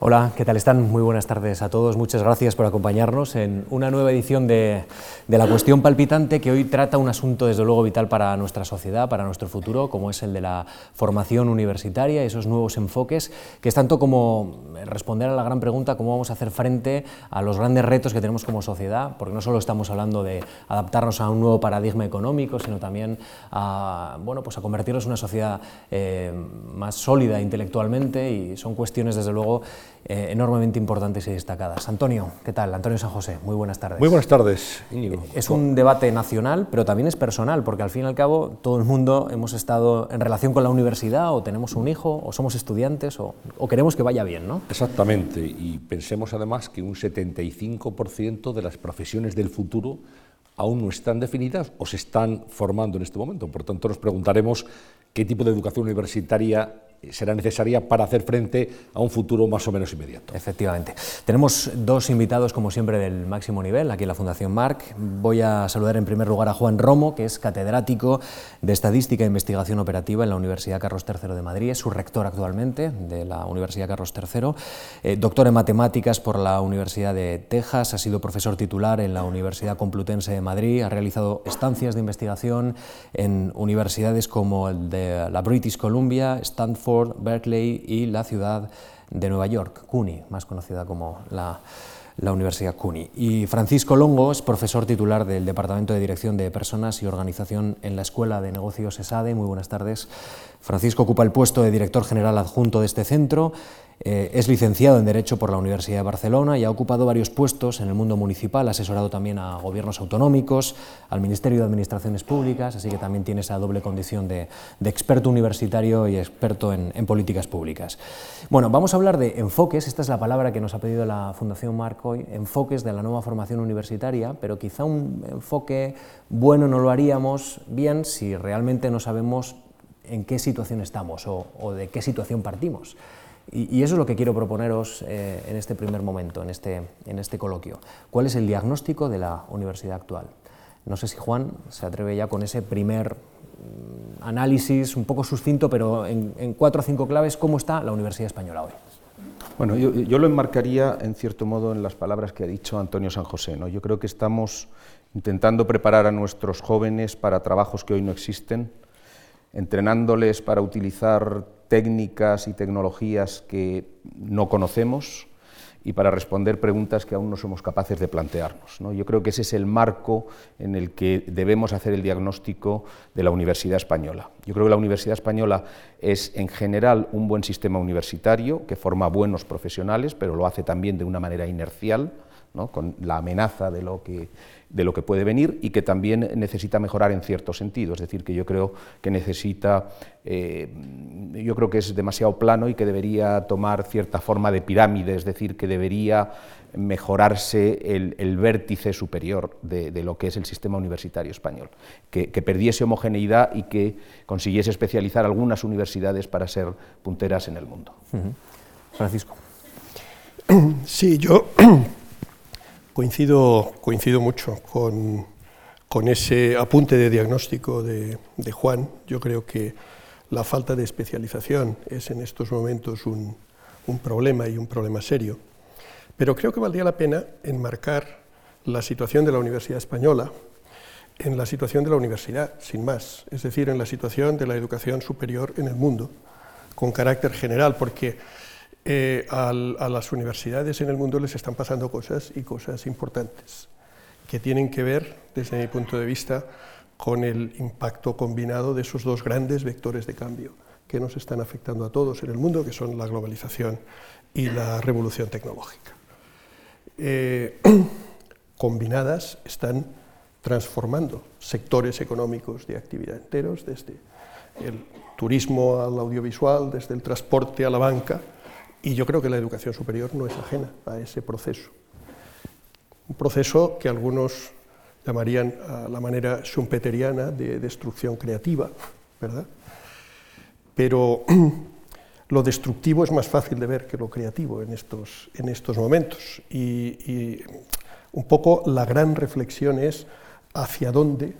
Hola, ¿qué tal están? Muy buenas tardes a todos. Muchas gracias por acompañarnos en una nueva edición de, La Cuestión Palpitante que hoy trata un asunto desde luego vital para nuestra sociedad, para nuestro futuro, como es el de la formación universitaria, esos nuevos enfoques, que es tanto como responder a la gran pregunta cómo vamos a hacer frente a los grandes retos que tenemos como sociedad, porque no solo estamos hablando de adaptarnos a un nuevo paradigma económico, sino también a, bueno, pues a convertirnos en una sociedad eh, más sólida intelectualmente y son cuestiones desde luego eh, enormemente importantes y destacadas. Antonio, ¿qué tal? Antonio San José, muy buenas tardes. Muy buenas tardes, Íñigo. Es un debate nacional, pero también es personal, porque al fin y al cabo todo el mundo hemos estado en relación con la universidad, o tenemos un hijo, o somos estudiantes, o, o queremos que vaya bien, ¿no? Exactamente, y pensemos además que un 75% de las profesiones del futuro aún no están definidas o se están formando en este momento. Por tanto, nos preguntaremos qué tipo de educación universitaria será necesaria para hacer frente a un futuro más o menos inmediato. Efectivamente. Tenemos dos invitados, como siempre, del máximo nivel, aquí en la Fundación Marc. Voy a saludar en primer lugar a Juan Romo, que es catedrático de Estadística e Investigación Operativa en la Universidad Carlos III de Madrid, es su rector actualmente de la Universidad Carlos III, eh, doctor en Matemáticas por la Universidad de Texas, ha sido profesor titular en la Universidad Complutense de Madrid, ha realizado estancias de investigación en universidades como el de la British Columbia, Stanford, Berkeley y la ciudad de Nueva York, CUNY, más conocida como la, la Universidad CUNY. Y Francisco Longo es profesor titular del Departamento de Dirección de Personas y Organización en la Escuela de Negocios ESADE. Muy buenas tardes. Francisco ocupa el puesto de director general adjunto de este centro eh, es licenciado en Derecho por la Universidad de Barcelona y ha ocupado varios puestos en el mundo municipal, asesorado también a gobiernos autonómicos, al Ministerio de Administraciones Públicas, así que también tiene esa doble condición de, experto universitario y experto en, políticas públicas. Bueno, vamos a hablar de enfoques, esta es la palabra que nos ha pedido la Fundación Marc hoy, enfoques de la nueva formación universitaria, pero quizá un enfoque bueno no lo haríamos bien si realmente no sabemos en qué situación estamos o de qué situación partimos. Y, eso es lo que quiero proponeros eh, en este primer momento, en este, en este coloquio. ¿Cuál es el diagnóstico de la universidad actual? No sé si Juan se atreve ya con ese primer mm, análisis, un poco sucinto, pero en, cuatro o cinco claves, ¿cómo está la Universidad Española hoy? Bueno, yo, yo, lo enmarcaría en cierto modo en las palabras que ha dicho Antonio San José. ¿no? Yo creo que estamos intentando preparar a nuestros jóvenes para trabajos que hoy no existen, entrenándoles para utilizar técnicas y tecnologías que no conocemos y para responder preguntas que aún no somos capaces de plantearnos. Yo creo que ese es el marco en el que debemos hacer el diagnóstico de la Universidad Española. Yo creo que la Universidad Española es en general un buen sistema universitario que forma buenos profesionales, pero lo hace también de una manera inercial, con la amenaza de lo que de lo que puede venir y que también necesita mejorar en cierto sentido. Es decir, que yo creo que necesita, eh, yo creo que es demasiado plano y que debería tomar cierta forma de pirámide, es decir, que debería mejorarse el, vértice superior de, lo que es el sistema universitario español, que, perdiese homogeneidad y que consiguiese especializar algunas universidades para ser punteras en el mundo. Francisco. Sí, yo Coincido, coincido mucho con, con ese apunte de diagnóstico de, de, Juan. Yo creo que la falta de especialización es en estos momentos un, un problema y un problema serio. Pero creo que valdría la pena enmarcar la situación de la Universidad Española en la situación de la universidad, sin más, es decir, en la situación de la educación superior en el mundo, con carácter general, porque eh, a las universidades en el mundo les están pasando cosas y cosas importantes que tienen que ver, desde mi punto de vista, con el impacto combinado de esos dos grandes vectores de cambio que nos están afectando a todos en el mundo, que son la globalización y la revolución tecnológica. Eh, combinadas están transformando sectores económicos de actividad enteros, desde el turismo al audiovisual, desde el transporte a la banca, y yo creo que la educación superior no es ajena a ese proceso. Un proceso que algunos llamarían a la manera schumpeteriana de destrucción creativa, ¿verdad? Pero lo destructivo es más fácil de ver que lo creativo en estos, en estos momentos. Y un poco la gran reflexión es hacia dónde,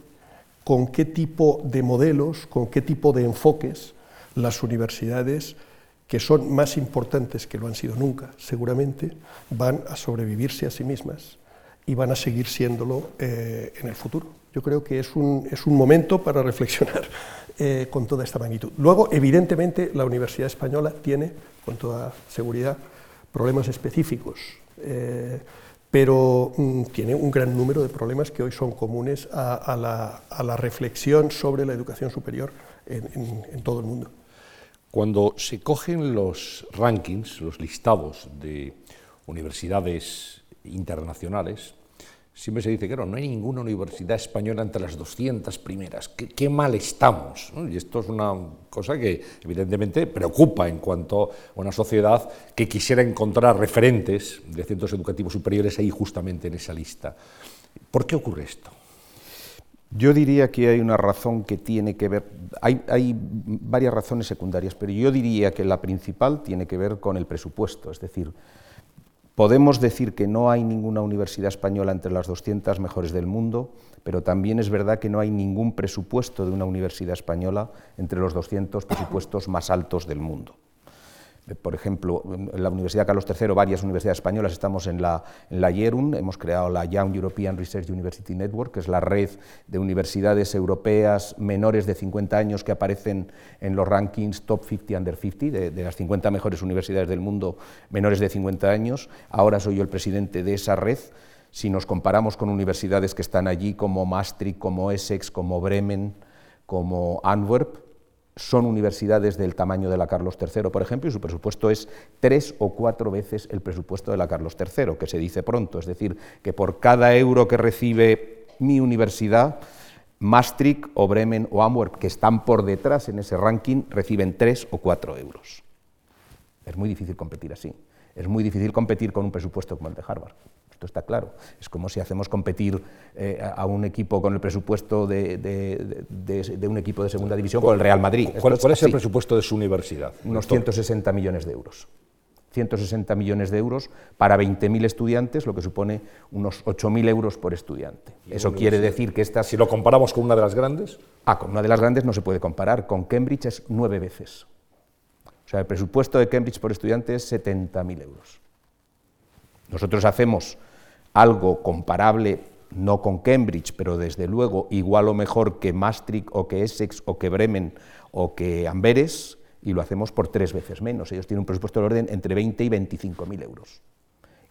con qué tipo de modelos, con qué tipo de enfoques las universidades que son más importantes que lo han sido nunca, seguramente, van a sobrevivirse a sí mismas y van a seguir siéndolo eh, en el futuro. Yo creo que es un, es un momento para reflexionar eh, con toda esta magnitud. Luego, evidentemente, la Universidad Española tiene, con toda seguridad, problemas específicos, eh, pero mm, tiene un gran número de problemas que hoy son comunes a, la, a la, reflexión sobre la educación superior en, en todo el mundo. Cuando se cogen los rankings, los listados de universidades internacionales, siempre se dice que no, no hay ninguna universidad española entre las 200 primeras. Qué, mal estamos. Y esto es una cosa que evidentemente preocupa en cuanto a una sociedad que quisiera encontrar referentes de centros educativos superiores ahí justamente en esa lista. ¿Por qué ocurre esto? Yo diría que hay una razón que tiene que ver, hay, varias razones secundarias, pero yo diría que la principal tiene que ver con el presupuesto, es decir, podemos decir que no hay ninguna universidad española entre las 200 mejores del mundo, pero también es verdad que no hay ningún presupuesto de una universidad española entre los 200 presupuestos más altos del mundo por ejemplo, en la Universidad Carlos III, varias universidades españolas, estamos en la, en la YERUN, hemos creado la Young European Research University Network, que es la red de universidades europeas menores de 50 años que aparecen en los rankings Top 50 Under 50, de, de las 50 mejores universidades del mundo menores de 50 años. Ahora soy yo el presidente de esa red. Si nos comparamos con universidades que están allí como Maastricht, como Essex, como Bremen, como Antwerp, son universidades del tamaño de la Carlos III, por ejemplo, y su presupuesto es tres o cuatro veces el presupuesto de la Carlos III, que se dice pronto, es decir, que por cada euro que recibe mi universidad, Maastricht o Bremen o Antwerp, que están por detrás en ese ranking, reciben tres o cuatro euros. Es muy difícil competir así. Es muy difícil competir con un presupuesto como el de Harvard. Esto está claro. Es como si hacemos competir eh, a un equipo con el presupuesto de, un equipo de segunda división con el Real Madrid. ¿Cuál, es el presupuesto de su universidad? Unos 160 millones de euros. 160 millones de euros para 20.000 estudiantes, lo que supone unos 8.000 euros por estudiante. Eso quiere decir que estas... Si lo comparamos con una de las grandes... Ah, con una de las grandes no se puede comparar. Con Cambridge es nueve veces. O sea, el presupuesto de Cambridge por estudiante es 70.000 euros. Nosotros hacemos algo comparable, no con Cambridge, pero desde luego igual o mejor que Maastricht o que Essex o que Bremen o que Amberes, y lo hacemos por tres veces menos. Ellos tienen un presupuesto de orden entre 20 y 25 mil euros.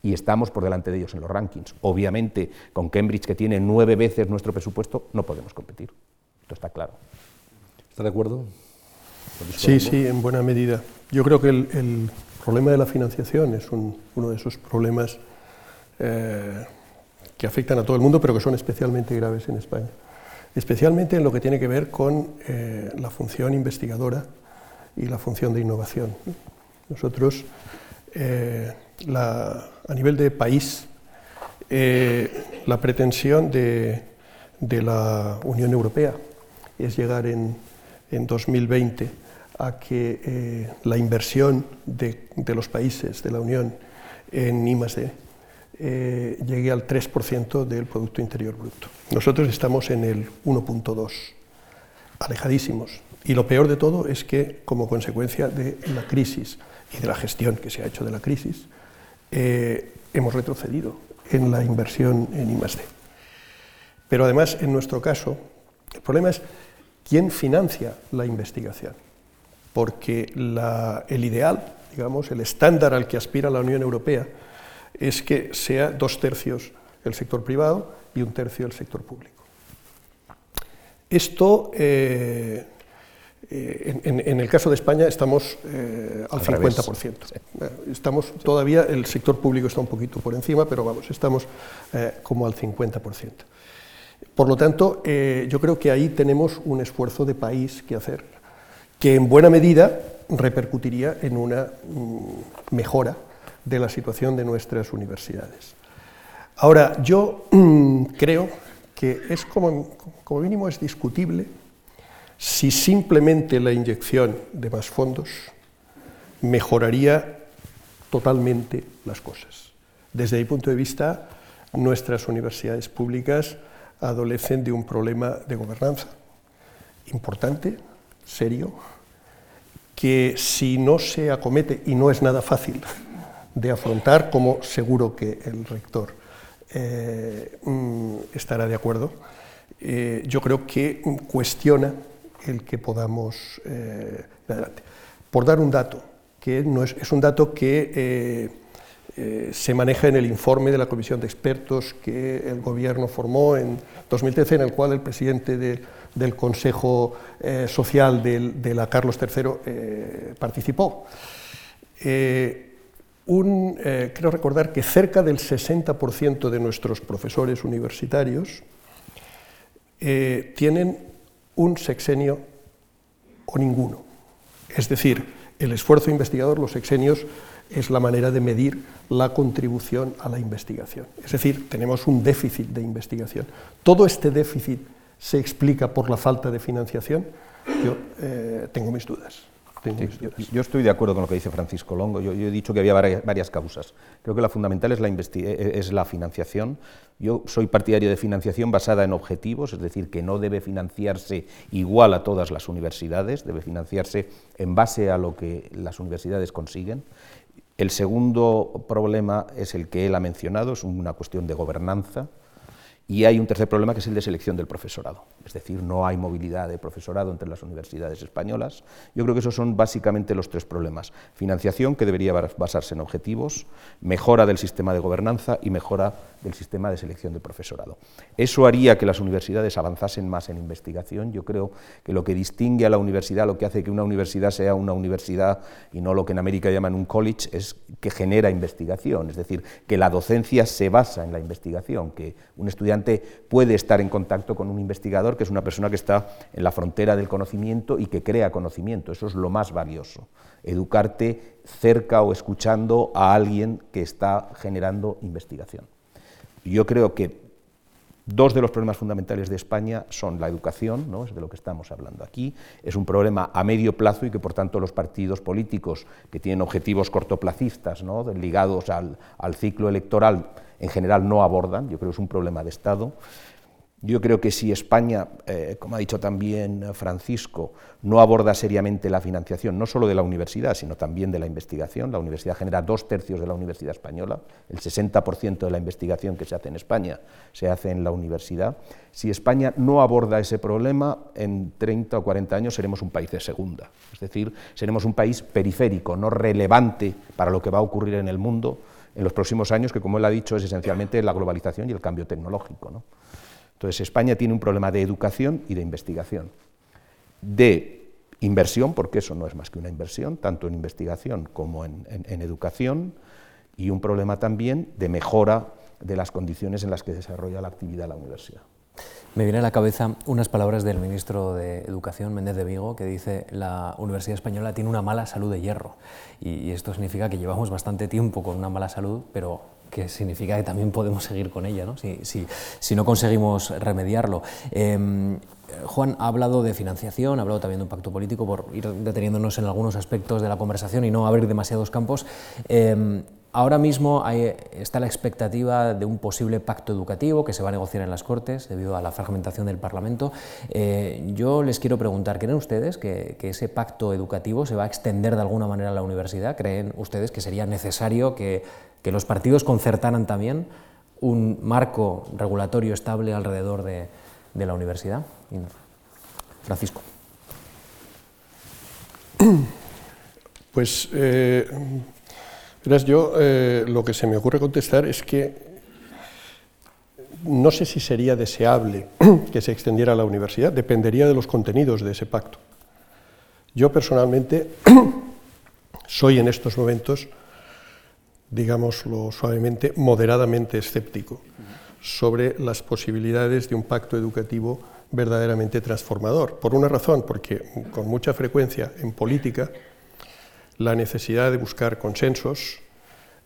Y estamos por delante de ellos en los rankings. Obviamente, con Cambridge, que tiene nueve veces nuestro presupuesto, no podemos competir. Esto está claro. ¿Está de acuerdo? Sí, sí, en buena medida. Yo creo que el, problema de la financiación es uno de esos problemas eh, que afectan a todo el mundo, pero que son especialmente graves en España. Especialmente en lo que tiene que ver con eh, la función investigadora y la función de innovación. Nosotros, eh, a nivel de país, la pretensión de, la Unión Europea es llegar en, 2020 a que la inversión de, de, los países de la Unión en I+D eh, llegue al 3% del Producto Interior Bruto. Nosotros estamos en el 1.2, alejadísimos. Y lo peor de todo es que, como consecuencia de la crisis y de la gestión que se ha hecho de la crisis, eh, hemos retrocedido en la inversión en I+D. Pero además, en nuestro caso, el problema es quién financia la investigación, porque el ideal, digamos, el estándar al que aspira la Unión Europea, es que sea dos tercios el sector privado y un tercio el sector público. Esto, eh, eh, en, el caso de España, estamos eh, al, 50%. Estamos todavía, el sector público está un poquito por encima, pero vamos, estamos como al 50%. Por lo tanto, yo creo que ahí tenemos un esfuerzo de país que hacer, que en buena medida repercutiría en una mm, mejora de la situación de nuestras universidades. Ahora, yo mm, creo que es como, como mínimo es discutible si simplemente la inyección de más fondos mejoraría totalmente las cosas. Desde mi punto de vista, nuestras universidades públicas adolecen de un problema de gobernanza importante, serio, que si no se acomete, y no es nada fácil de afrontar, como seguro que el rector eh, mm, estará de acuerdo, eh, yo creo que cuestiona el que podamos eh, adelante. Por dar un dato, que no es, es un dato que se maneja en el informe de la comisión de expertos que el gobierno formó en 2013, en el cual el presidente de, del Consejo Social de, la Carlos III eh, participó. Eh, creo recordar que cerca del 60% de nuestros profesores universitarios tienen un sexenio o ninguno. Es decir, el esfuerzo investigador, los sexenios, es la manera de medir la contribución a la investigación. Es decir, tenemos un déficit de investigación. Todo este déficit se explica por la falta de financiación, yo eh, tengo mis dudas. Yo estoy de acuerdo con lo que dice Francisco Longo. Yo, he dicho que había varias, causas. Creo que la fundamental es la, eh, eh, es la financiación. Yo soy partidario de financiación basada en objetivos, es decir, que no debe financiarse igual a todas las universidades, debe financiarse en base a lo que las universidades consiguen. El segundo problema es el que él ha mencionado, es una cuestión de gobernanza. Y hay un tercer problema que es el de selección del profesorado. Es decir, no hay movilidad de profesorado entre las universidades españolas. Yo creo que esos son básicamente los tres problemas. Financiación, que debería basarse en objetivos, mejora del sistema de gobernanza y mejora del sistema de selección del profesorado. Eso haría que las universidades avanzasen más en investigación. Yo creo que lo que distingue a la universidad, lo que hace que una universidad sea una universidad y no lo que en América llaman un college, es que genera investigación. Es decir, que la docencia se basa en la investigación, que un estudiante puede estar en contacto con un investigador que es una persona que está en la frontera del conocimiento y que crea conocimiento. Eso es lo más valioso. Educarte cerca o escuchando a alguien que está generando investigación. Yo creo que Dos de los problemas fundamentales de España son la educación, ¿no? es de lo que estamos hablando aquí, es un problema a medio plazo y que por tanto los partidos políticos que tienen objetivos cortoplacistas ¿no? ligados al, al ciclo electoral en general no abordan, yo creo que es un problema de Estado. Yo creo que si España, eh, como ha dicho también Francisco, no aborda seriamente la financiación, no solo de la universidad, sino también de la investigación, la universidad genera dos tercios de la universidad española, el 60% de la investigación que se hace en España se hace en la universidad. Si España no aborda ese problema, en 30 o 40 años seremos un país de segunda, es decir, seremos un país periférico, no relevante para lo que va a ocurrir en el mundo en los próximos años, que como él ha dicho es esencialmente la globalización y el cambio tecnológico. Entonces España tiene un problema de educación y de investigación, de inversión, porque eso no es más que una inversión, tanto en investigación como en, educación, y un problema también de mejora de las condiciones en las que desarrolla la actividad la universidad. Me viene a la cabeza unas palabras del ministro de Educación, Méndez de Vigo, que dice la Universidad Española tiene una mala salud de hierro. Y, esto significa que llevamos bastante tiempo con una mala salud, pero que significa que también podemos seguir con ella, ¿no? si, si, no conseguimos remediarlo. Em, Juan ha hablado de financiación, ha hablado también de un pacto político, por ir deteniéndonos en algunos aspectos de la conversación y no abrir demasiados campos. Em, Ahora mismo está la expectativa de un posible pacto educativo que se va a negociar en las Cortes debido a la fragmentación del Parlamento. Eh, yo les quiero preguntar, ¿creen ustedes que, ese pacto educativo se va a extender de alguna manera a la universidad? ¿Creen ustedes que sería necesario que, los partidos concertaran también un marco regulatorio estable alrededor de, la universidad? Francisco. Pues eh, yo eh, lo que se me ocurre contestar es que no sé si sería deseable que se extendiera a la universidad, dependería de los contenidos de ese pacto. Yo personalmente soy en estos momentos, digámoslo suavemente, moderadamente escéptico sobre las posibilidades de un pacto educativo verdaderamente transformador. Por una razón, porque con mucha frecuencia en política la necesidad de buscar consensos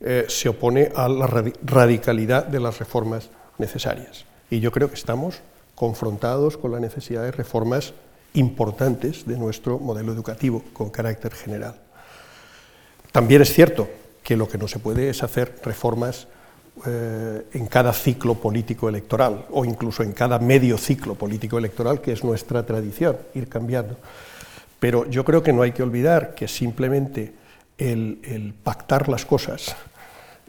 eh, se opone a la radicalidad de las reformas necesarias. Y yo creo que estamos confrontados con la necesidad de reformas importantes de nuestro modelo educativo con carácter general. También es cierto que lo que no se puede es hacer reformas eh, en cada ciclo político electoral o incluso en cada medio ciclo político electoral, que es nuestra tradición, ir cambiando Pero yo creo que no hay que olvidar que simplemente el, pactar las cosas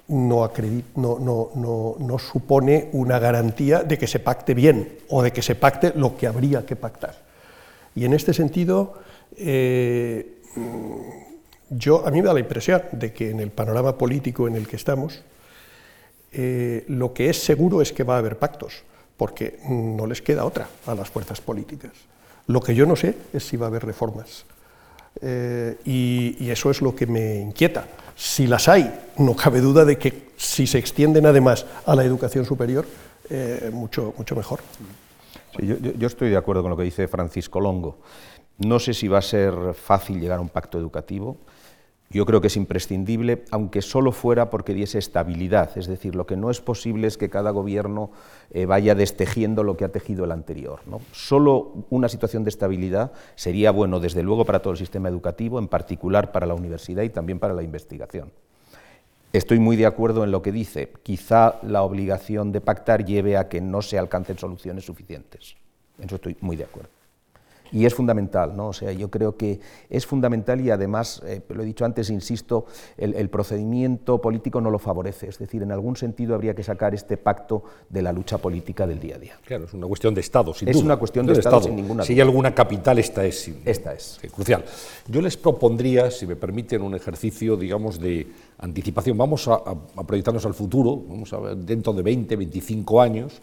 no, no, supone una garantía de que se pacte bien o de que se pacte lo que habría que pactar. Y en este sentido, eh, yo, a mí me da la impresión de que en el panorama político en el que estamos, eh, lo que es seguro es que va a haber pactos, porque no les queda otra a las fuerzas políticas. Lo que yo no sé es si va a haber reformas. Eh, y, eso es lo que me inquieta. Si las hay, no cabe duda de que si se extienden además a la educación superior, eh, mucho, mucho mejor. yo, estoy de acuerdo con lo que dice Francisco Longo. No sé si va a ser fácil llegar a un pacto educativo. Yo creo que es imprescindible, aunque solo fuera porque diese estabilidad. Es decir, lo que no es posible es que cada gobierno eh, vaya destejiendo lo que ha tejido el anterior. ¿no? Solo una situación de estabilidad sería bueno, desde luego, para todo el sistema educativo, en particular para la universidad y también para la investigación. Estoy muy de acuerdo en lo que dice. Quizá la obligación de pactar lleve a que no se alcancen soluciones suficientes. En eso estoy muy de acuerdo y es fundamental, ¿no? O sea, yo creo que es fundamental y además, eh, lo he dicho antes, insisto, el, procedimiento político no lo favorece, es decir, en algún sentido habría que sacar este pacto de la lucha política del día a día. Claro, es una cuestión de Estado, sin es una cuestión de, Estado, sin ninguna duda. Si hay alguna capital, esta es. esta es. crucial. Yo les propondría, si me permiten, un ejercicio, digamos, de anticipación. Vamos a, a proyectarnos al futuro, vamos a ver, dentro de 20, 25 años,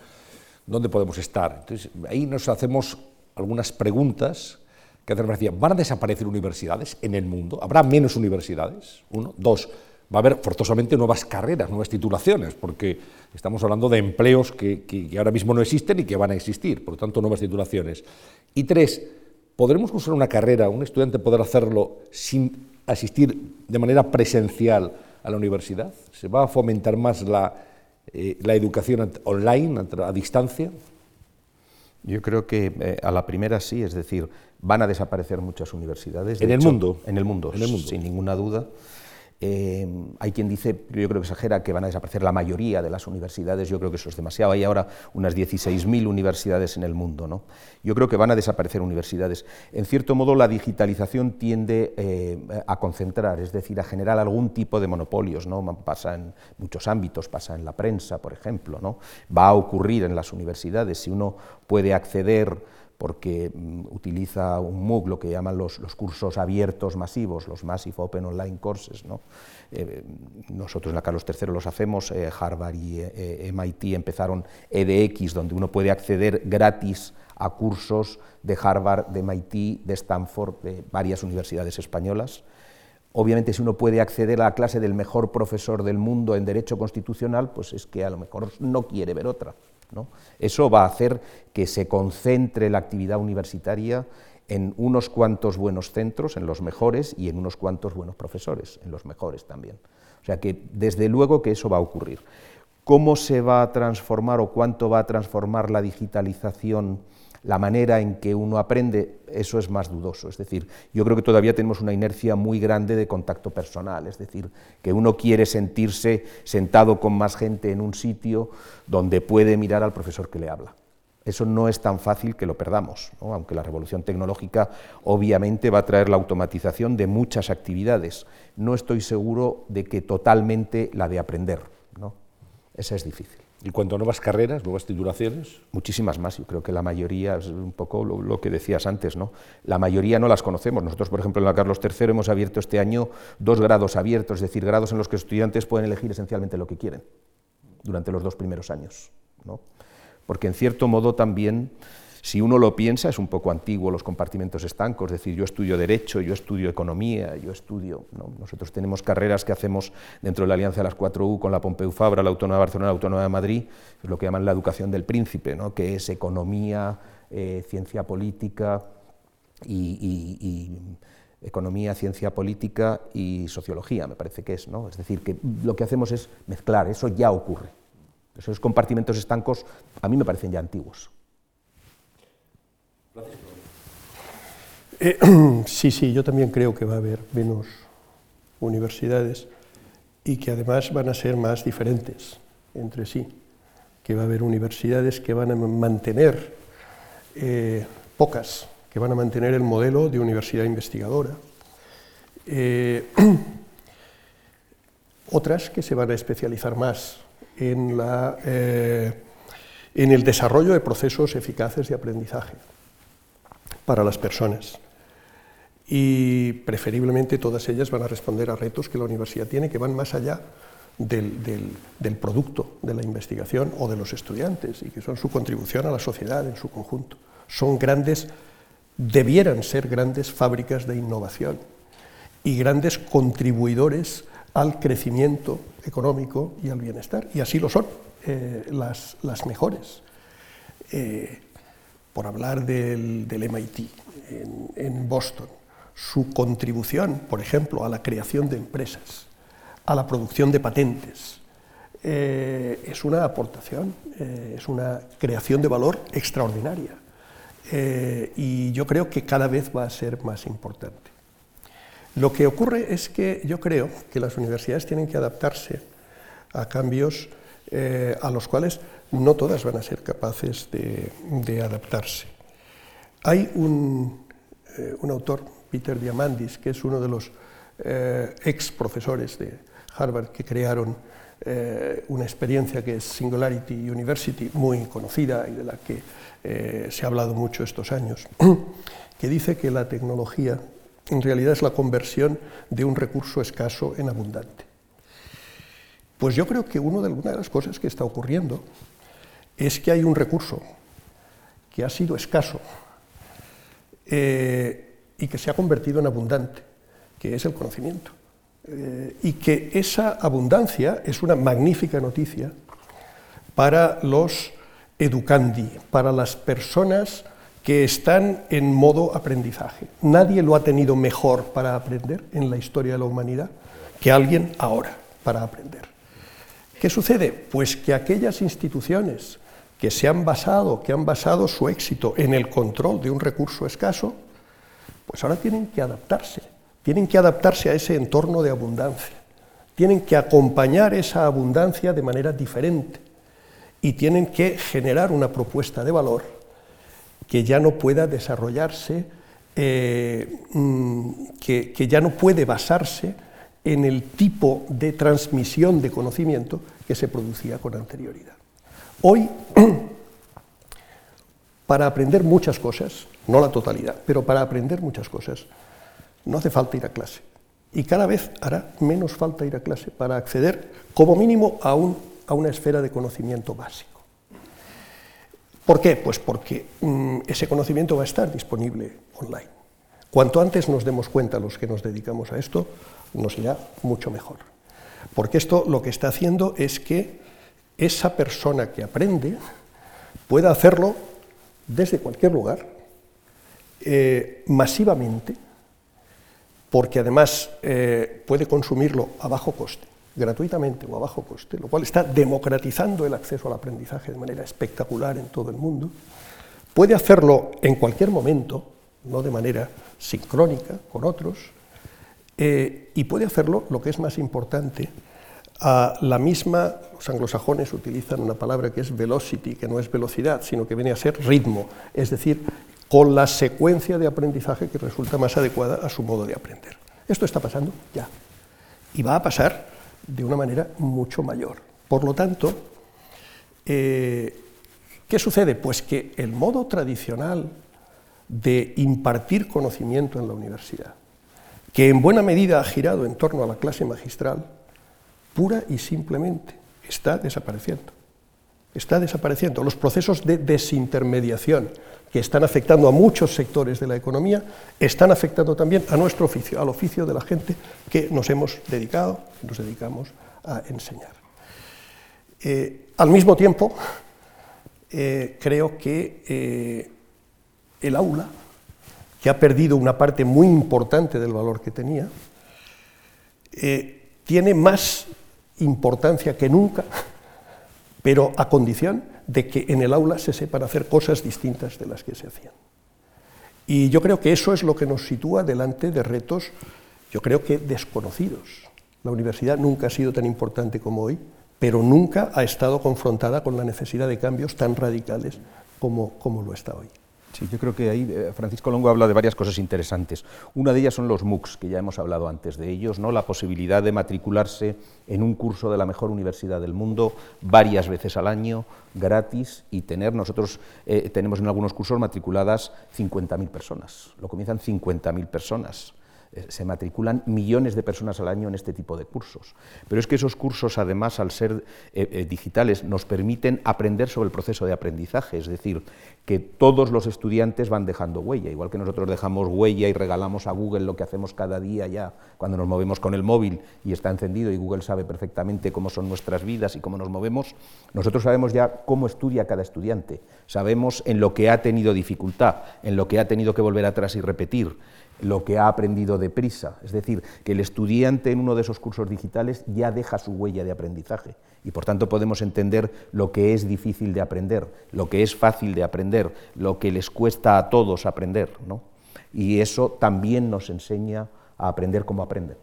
dónde podemos estar. Entonces, ahí nos hacemos algunas preguntas que hacen referencia. ¿Van a desaparecer universidades en el mundo? ¿Habrá menos universidades? Uno. Dos. Va a haber forzosamente nuevas carreras, nuevas titulaciones, porque estamos hablando de empleos que, ahora mismo no existen y que van a existir, por lo tanto, nuevas titulaciones. Y tres, ¿podremos usar una carrera, un estudiante poder hacerlo sin asistir de manera presencial a la universidad? ¿Se va a fomentar más la, eh, la educación online, a distancia? Yo creo que eh, a la primera sí, es decir, van a desaparecer muchas universidades. ¿En el mundo? En el mundo, en el mundo. sin ninguna duda. Eh, hay quien dice, yo creo que exagera, que van a desaparecer la mayoría de las universidades, yo creo que eso es demasiado, hay ahora unas 16.000 universidades en el mundo, ¿no? yo creo que van a desaparecer universidades. En cierto modo la digitalización tiende eh, a concentrar, es decir, a generar algún tipo de monopolios, ¿no? pasa en muchos ámbitos, pasa en la prensa, por ejemplo, ¿no? va a ocurrir en las universidades, si uno puede acceder porque mm, utiliza un MOOC, lo que llaman los, cursos abiertos masivos, los Massive Open Online Courses. Eh, nosotros en la Carlos III los hacemos, eh, Harvard y eh, MIT empezaron EDX, donde uno puede acceder gratis a cursos de Harvard, de MIT, de Stanford, de varias universidades españolas. Obviamente, si uno puede acceder a la clase del mejor profesor del mundo en Derecho Constitucional, pues es que a lo mejor no quiere ver otra. Eso va a hacer que se concentre la actividad universitaria en unos cuantos buenos centros, en los mejores, y en unos cuantos buenos profesores, en los mejores también. O sea que desde luego que eso va a ocurrir. ¿Cómo se va a transformar o cuánto va a transformar la digitalización la manera en que uno aprende, eso es más dudoso. Es decir, yo creo que todavía tenemos una inercia muy grande de contacto personal, es decir, que uno quiere sentirse sentado con más gente en un sitio donde puede mirar al profesor que le habla. Eso no es tan fácil que lo perdamos, aunque la revolución tecnológica obviamente va a traer la automatización de muchas actividades. No estoy seguro de que totalmente la de aprender. ¿no? Esa es difícil. ¿Y cuanto a nuevas carreras, nuevas titulaciones? Muchísimas más. Yo creo que la mayoría, es un poco lo, que decías antes, ¿no? La mayoría no las conocemos. Nosotros, por ejemplo, en la Carlos III hemos abierto este año dos grados abiertos, es decir, grados en los que estudiantes pueden elegir esencialmente lo que quieren durante los dos primeros años. ¿no? Porque en cierto modo también si uno lo piensa, es un poco antiguo los compartimentos estancos, es decir, yo estudio Derecho, yo estudio Economía, yo estudio... Nosotros tenemos carreras que hacemos dentro de la Alianza de las 4U con la Pompeu Fabra, la Autónoma de Barcelona, la Autónoma de Madrid, lo que llaman la educación del príncipe, ¿no? que es Economía, eh, Ciencia Política y, economía, ciencia política y sociología, me parece que es, ¿no? Es decir, que lo que hacemos es mezclar, eso ya ocurre. Esos compartimentos estancos a mí me parecen ya antiguos. Eh, sí, sí, yo también creo que va a haber menos universidades y que además van a ser más diferentes entre sí, que va a haber universidades que van a mantener eh, pocas que van a mantener el modelo de universidad investigadora. Eh, otras que se van a especializar más en, el desarrollo de procesos eficaces de aprendizaje para las personas. Y preferiblemente todas ellas van a responder a retos que la universidad tiene que van más allá del, del, producto de la investigación o de los estudiantes y que son su contribución a la sociedad en su conjunto. Son grandes, debieran ser grandes fábricas de innovación y grandes contribuidores al crecimiento económico y al bienestar. Y así lo son eh, las, las, mejores. Eh, por hablar del, MIT en, Boston, su contribución, por ejemplo, a la creación de empresas, a la producción de patentes, eh, es una aportación, es una creación de valor extraordinaria. y yo creo que cada vez va a ser más importante. Lo que ocurre es que yo creo que las universidades tienen que adaptarse a cambios eh, a los cuales no todas van a ser capaces de, adaptarse. Hay un, eh, un, autor, Peter Diamandis, que es uno de los eh, ex profesores de Harvard que crearon una experiencia que es Singularity University, muy conocida y de la que se ha hablado mucho estos años, que dice que la tecnología en realidad es la conversión de un recurso escaso en abundante. Pues yo creo que una de, las cosas que está ocurriendo es que hay un recurso que ha sido escaso eh, y que se ha convertido en abundante, que es el conocimiento. Eh, y que esa abundancia es una magnífica noticia para los educandi, para las personas que están en modo aprendizaje. Nadie lo ha tenido mejor para aprender en la historia de la humanidad que alguien ahora para aprender. ¿Qué sucede? Pues que aquellas instituciones que se han basado, que han basado su éxito en el control de un recurso escaso, pues ahora tienen que adaptarse, tienen que adaptarse a ese entorno de abundancia, tienen que acompañar esa abundancia de manera diferente y tienen que generar una propuesta de valor que ya no pueda desarrollarse, eh, mm, que, ya no puede basarse en el tipo de transmisión de conocimiento que se producía con anterioridad. Hoy, para aprender muchas cosas, no la totalidad, pero para aprender muchas cosas, no hace falta ir a clase. Y cada vez hará menos falta ir a clase para acceder, como mínimo, a, a una esfera de conocimiento básico. ¿Por qué? Pues porque mm, ese conocimiento va a estar disponible online. Cuanto antes nos demos cuenta los que nos dedicamos a esto, nos irá mucho mejor. Porque esto lo que está haciendo es que esa persona que aprende pueda hacerlo desde cualquier lugar, eh, masivamente, porque además eh, puede consumirlo a bajo coste gratuitamente o a bajo coste, lo cual está democratizando el acceso al aprendizaje de manera espectacular en todo el mundo, puede hacerlo en cualquier momento, no de manera sincrónica con otros, eh, y puede hacerlo, lo que es más importante, a la misma, los anglosajones utilizan una palabra que es velocity, que no es velocidad, sino que viene a ser ritmo, es decir, con la secuencia de aprendizaje que resulta más adecuada a su modo de aprender. Esto está pasando ya. Y va a pasar de una manera mucho mayor. Por lo tanto, eh, ¿qué sucede? Pues que el modo tradicional de impartir conocimiento en la universidad, que en buena medida ha girado en torno a la clase magistral, pura y simplemente está desapareciendo. Está desapareciendo. Los procesos de desintermediación que están afectando a muchos sectores de la economía están afectando también a nuestro oficio, al oficio de la gente que nos hemos dedicado, nos dedicamos a enseñar. Eh, al mismo tiempo, eh, creo que eh, el aula, que ha perdido una parte muy importante del valor que tenía, tiene más importancia que nunca, pero a condición de que en el aula se sepan hacer cosas distintas de las que se hacían. Y yo creo que eso es lo que nos sitúa delante de retos, yo creo que desconocidos. La universidad nunca ha sido tan importante como hoy, pero nunca ha estado confrontada con la necesidad de cambios tan radicales como, como lo está hoy. Sí, yo creo que ahí eh, Francisco Longo habla de varias cosas interesantes. Una de ellas son los MOOCs, que ya hemos hablado antes de ellos, ¿no? la posibilidad de matricularse en un curso de la mejor universidad del mundo varias veces al año, gratis, y tener, nosotros eh, tenemos en algunos cursos matriculadas 50.000 personas, lo comienzan 50.000 personas. Eh, se matriculan millones de personas al año en este tipo de cursos. Pero es que esos cursos, además, al ser eh, eh, digitales, nos permiten aprender sobre el proceso de aprendizaje, es decir, que todos los estudiantes van dejando huella, igual que nosotros dejamos huella y regalamos a Google lo que hacemos cada día ya cuando nos movemos con el móvil y está encendido y Google sabe perfectamente cómo son nuestras vidas y cómo nos movemos, nosotros sabemos ya cómo estudia cada estudiante, sabemos en lo que ha tenido dificultad, en lo que ha tenido que volver atrás y repetir lo que ha aprendido deprisa. Es decir, que el estudiante en uno de esos cursos digitales ya deja su huella de aprendizaje y por tanto podemos entender lo que es difícil de aprender, lo que es fácil de aprender, lo que les cuesta a todos aprender. ¿no? Y eso también nos enseña a aprender cómo aprenden.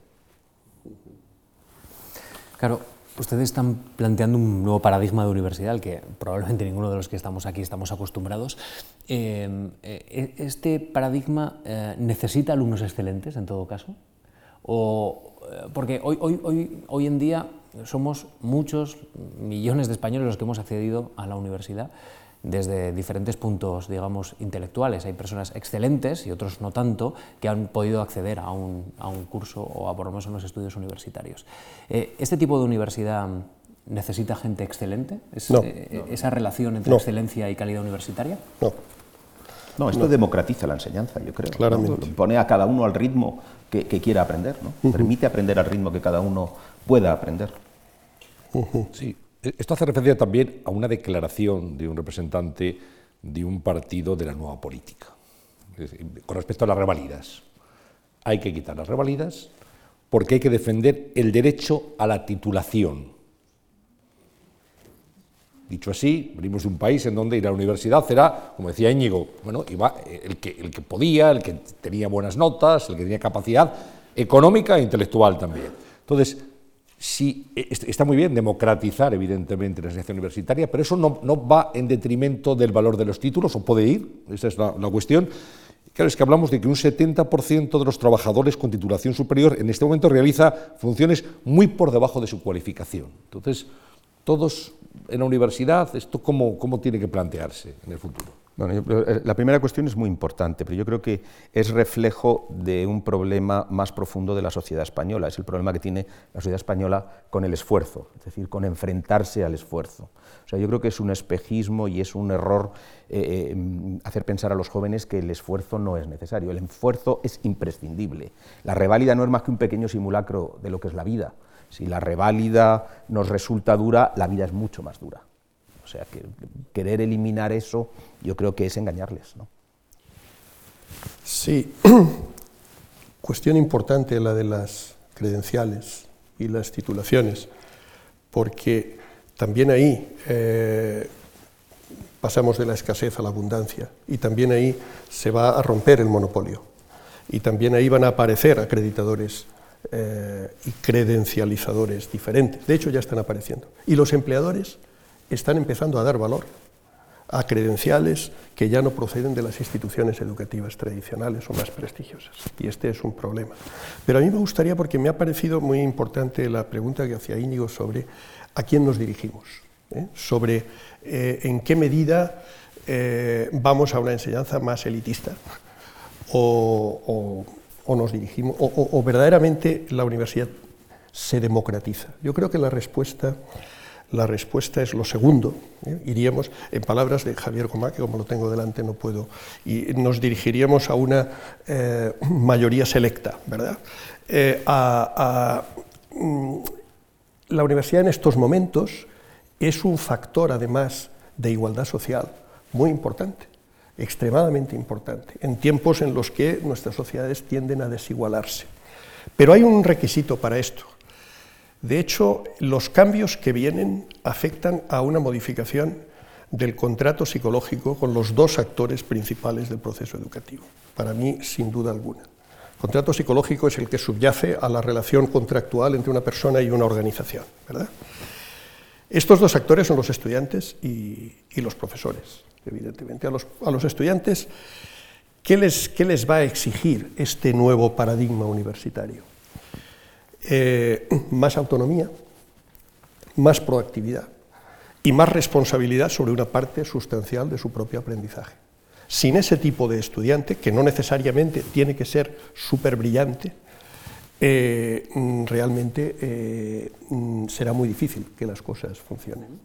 Claro, Ustedes están planteando un nuevo paradigma de universidad al que probablemente ninguno de los que estamos aquí estamos acostumbrados. Eh, eh, ¿Este paradigma eh, necesita alumnos excelentes en todo caso? O, porque hoy, hoy, hoy, hoy en día somos muchos millones de españoles los que hemos accedido a la universidad desde diferentes puntos, digamos, intelectuales. Hay personas excelentes y otros no tanto que han podido acceder a un, a un curso o a por lo menos a unos estudios universitarios. Eh, ¿Este tipo de universidad necesita gente excelente? Eh, ¿Esa relación entre excelencia y calidad universitaria? No. No, esto democratiza la enseñanza, yo creo. Claramente. Pone a cada uno al ritmo que, quiera aprender, ¿no? Permite aprender al ritmo que cada uno pueda aprender. Sí, eh, esto hace referencia también a una declaración de un representante de un partido de la nueva política, con respecto a las revalidas. Hay que quitar las revalidas porque hay que defender el derecho a la titulación. Dicho así, venimos de un país en donde ir a la universidad era, como decía Íñigo, bueno, iba el que, el que podía, el que tenía buenas notas, el que tenía capacidad económica e intelectual también. Entonces, Sí, e, está muy bien democratizar, evidentemente, la enseñanza universitaria, pero eso no, va en detrimento del valor de los títulos, o puede ir, esa es la, cuestión. Claro, es que hablamos de que un 70% de los trabajadores con titulación superior en este momento realiza funciones muy por debajo de su cualificación. Entonces, todos en la universidad, ¿esto cómo, cómo tiene que plantearse en el futuro? Bueno, eh, la primera cuestión es muy importante, pero yo creo que es reflejo de un problema más profundo de la sociedad española. Es el problema que tiene la sociedad española con el esfuerzo, es decir, con enfrentarse al esfuerzo. O sea, yo creo que es un espejismo y es un error eh, eh, hacer pensar a los jóvenes que el esfuerzo no es necesario. El esfuerzo es imprescindible. La reválida no es más que un pequeño simulacro de lo que es la vida. Si la reválida nos resulta dura, la vida es mucho más dura. O sea, que querer eliminar eso yo creo que es engañarles. ¿no? Sí, cuestión importante la de las credenciales y las titulaciones, porque también ahí eh, pasamos de la escasez a la abundancia y también ahí se va a romper el monopolio y también ahí van a aparecer acreditadores eh, y credencializadores diferentes. De hecho, ya están apareciendo. Y los empleadores están empezando a dar valor a credenciales que ya no proceden de las instituciones educativas tradicionales o más prestigiosas. Y este es un problema. Pero a mí me gustaría, porque me ha parecido muy importante la pregunta que hacía Íñigo sobre a quién nos dirigimos, ¿eh? sobre eh, en qué medida eh, vamos a una enseñanza más elitista o, nos dirigimos, o verdaderamente la universidad se democratiza. Yo creo que la respuesta la respuesta es lo segundo. ¿eh? Iríamos, en palabras de Javier Gomá, que como lo tengo delante no puedo, y nos dirigiríamos a una eh, mayoría selecta, ¿verdad? Eh, mm, la universidad en estos momentos es un factor, además, de igualdad social muy importante, extremadamente importante, en tiempos en los que nuestras sociedades tienden a desigualarse. Pero hay un requisito para esto, de hecho, los cambios que vienen afectan a una modificación del contrato psicológico con los dos actores principales del proceso educativo, para mí sin duda alguna. El contrato psicológico es el que subyace a la relación contractual entre una persona y una organización. Estos dos actores son los estudiantes y, los profesores, evidentemente. A los, a los estudiantes, ¿qué les, ¿qué les, va a exigir este nuevo paradigma universitario? Eh, más autonomía, más proactividad y más responsabilidad sobre una parte sustancial de su propio aprendizaje. Sin ese tipo de estudiante, que no necesariamente tiene que ser súper brillante, eh, mm, realmente eh, mm, será muy difícil que las cosas funcionen.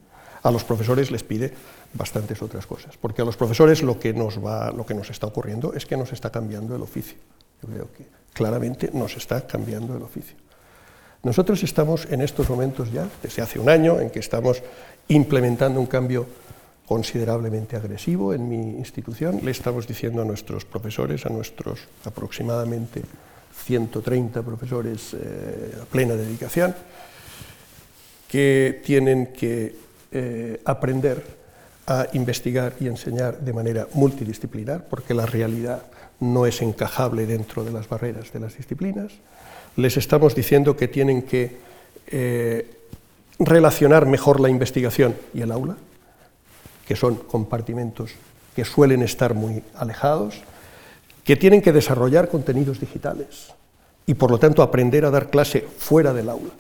A los profesores les pide bastantes otras cosas, porque a los profesores lo que nos, va, lo que nos está ocurriendo es que nos está cambiando el oficio. Yo creo que claramente nos está cambiando el oficio. Nosotros estamos en estos momentos ya, desde hace un año, en que estamos implementando un cambio considerablemente agresivo en mi institución. Le estamos diciendo a nuestros profesores, a nuestros aproximadamente 130 profesores eh, a plena dedicación, que tienen que eh, aprender a investigar y enseñar de manera multidisciplinar, porque la realidad no es encajable dentro de las barreras de las disciplinas. Les estamos diciendo que tienen que eh, relacionar mejor la investigación y el aula, que son compartimentos que suelen estar muy alejados, que tienen que desarrollar contenidos digitales y por lo tanto aprender a dar clase fuera del aula,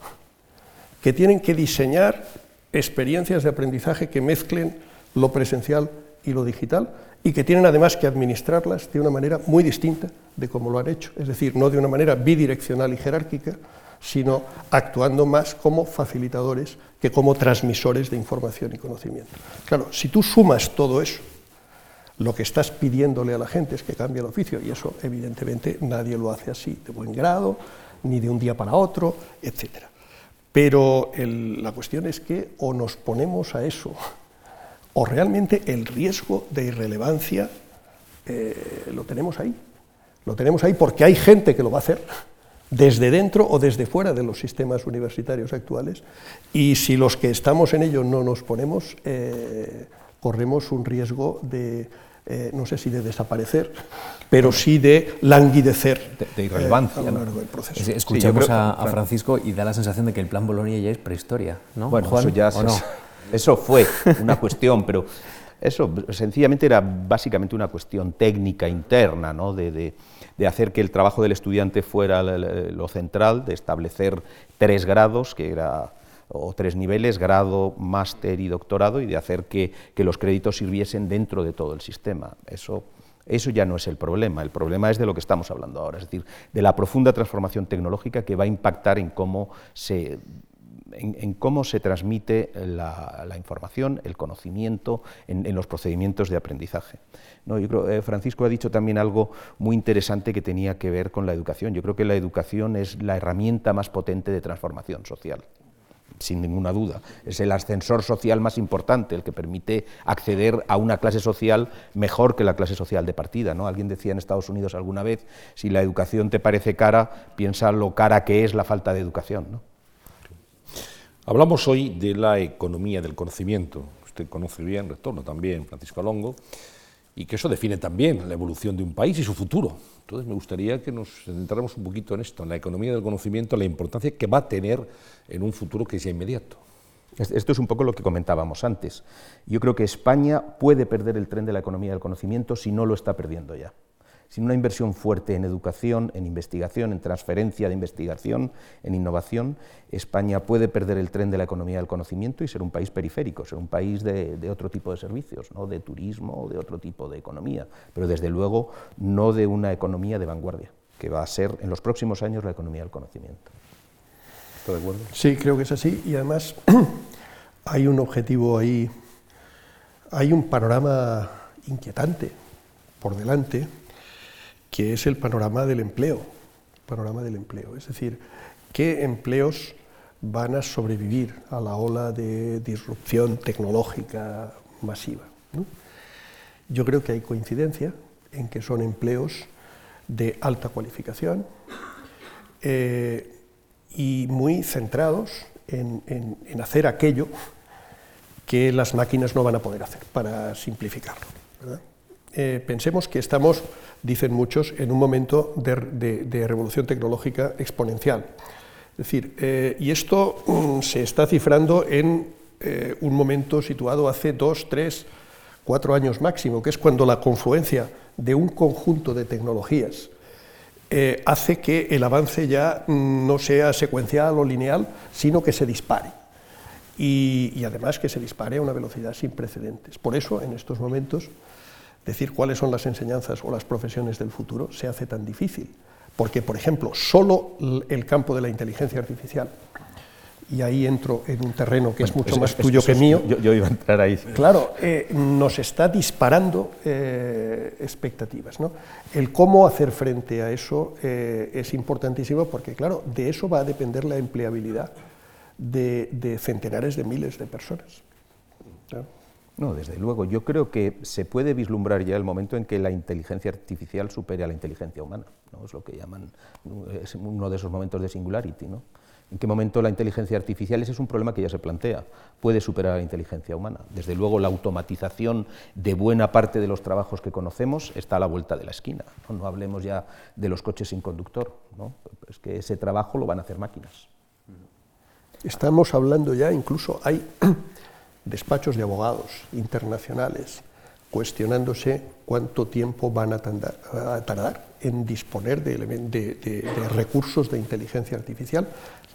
que tienen que diseñar experiencias de aprendizaje que mezclen lo presencial y lo digital y que tienen además que administrarlas de una manera muy distinta de como lo han hecho, es decir, no de una manera bidireccional y jerárquica, sino actuando más como facilitadores que como transmisores de información y conocimiento. Claro, si tú sumas todo eso lo que estás pidiéndole a la gente es que cambie el oficio, y eso evidentemente nadie lo hace así, de buen grado, ni de un día para otro, etc. Pero la cuestión es que o nos ponemos a eso, o realmente el riesgo de irrelevancia eh, lo tenemos ahí. Lo tenemos ahí porque hay gente que lo va a hacer desde dentro o desde fuera de los sistemas universitarios actuales, y si los que estamos en ello no nos ponemos, eh, corremos un riesgo de eh, no sé si de desaparecer, pero sí de languidecer de, irrelevancia eh, a lo largo del proceso. escuchamos a, Francisco y da la sensación de que el plan Bolonia ya es prehistoria, ¿no? Bueno, eso ya eso fue una cuestión, pero eso sencillamente era básicamente una cuestión técnica interna, ¿no? de, de, hacer que el trabajo del estudiante fuera lo central, de establecer tres grados, que era o tres niveles, grado, máster y doctorado, y de hacer que, los créditos sirviesen dentro de todo el sistema. Eso, eso ya no es el problema, el problema es de lo que estamos hablando ahora, es decir, de la profunda transformación tecnológica que va a impactar en cómo se en, cómo se transmite la, información, el conocimiento en, los procedimientos de aprendizaje. Yo creo, eh, Francisco ha dicho también algo muy interesante que tenía que ver con la educación. Yo creo que la educación es la herramienta más potente de transformación social sin ninguna duda. Es el ascensor social más importante, el que permite acceder a una clase social mejor que la clase social de partida. ¿no? Alguien decía en Estados Unidos alguna vez, si la educación te parece cara, piensa lo cara que es la falta de educación. Hablamos hoy de la economía del conocimiento. Usted conoce bien, retorno también, Francisco Alongo, y que eso define también la evolución de un país y su futuro. Entonces me gustaría que nos centráramos un poquito en esto, en la economía del conocimiento, la importancia que va a tener en un futuro que sea inmediato. Esto es un poco lo que comentábamos antes. Yo creo que España puede perder el tren de la economía del conocimiento si no lo está perdiendo ya sin una inversión fuerte en educación, en investigación, en transferencia de investigación, en innovación, España puede perder el tren de la economía del conocimiento y ser un país periférico, ser un país de, otro tipo de servicios, ¿no? de turismo de otro tipo de economía, pero desde luego no de una economía de vanguardia, que va a ser en los próximos años la economía del conocimiento. ¿Está de acuerdo? Sí, creo que es así y además hay un objetivo ahí, hay un panorama inquietante por delante que es el panorama del empleo, panorama del empleo, es decir, qué empleos van a sobrevivir a la ola de disrupción tecnológica masiva. Yo creo que hay coincidencia en que son empleos de alta cualificación eh, y muy centrados en, hacer aquello que las máquinas no van a poder hacer, para simplificarlo. Eh, pensemos que estamos dicen muchos, en un momento de, revolución tecnológica exponencial. Es decir, eh, y esto mm, se está cifrando en eh, un momento situado hace dos, tres, cuatro años máximo, que es cuando la confluencia de un conjunto de tecnologías eh, hace que el avance ya no sea secuencial o lineal, sino que se dispare. Y, y, además que se dispare a una velocidad sin precedentes. Por eso, en estos momentos, decir cuáles son las enseñanzas o las profesiones del futuro se hace tan difícil. Porque, por ejemplo, solo el campo de la inteligencia artificial y ahí entro en un terreno que es mucho más tuyo que mío. Yo, iba a entrar ahí. Claro, eh, nos está disparando eh, expectativas. ¿no? El cómo hacer frente a eso eh, es importantísimo porque, claro, de eso va a depender la empleabilidad de, centenares de miles de personas. No, desde luego. Yo creo que se puede vislumbrar ya el momento en que la inteligencia artificial supere a la inteligencia humana. ¿no? Es lo que llaman, uno de esos momentos de singularity. ¿no? ¿En qué momento la inteligencia artificial? Ese es un problema que ya se plantea. Puede superar a la inteligencia humana. Desde luego, la automatización de buena parte de los trabajos que conocemos está a la vuelta de la esquina. No, hablemos ya de los coches sin conductor. ¿no? Es que ese trabajo lo van a hacer máquinas. Estamos hablando ya, incluso hay despachos de abogados internacionales cuestionándose cuánto tiempo van a tardar, en disponer de, de, recursos de inteligencia artificial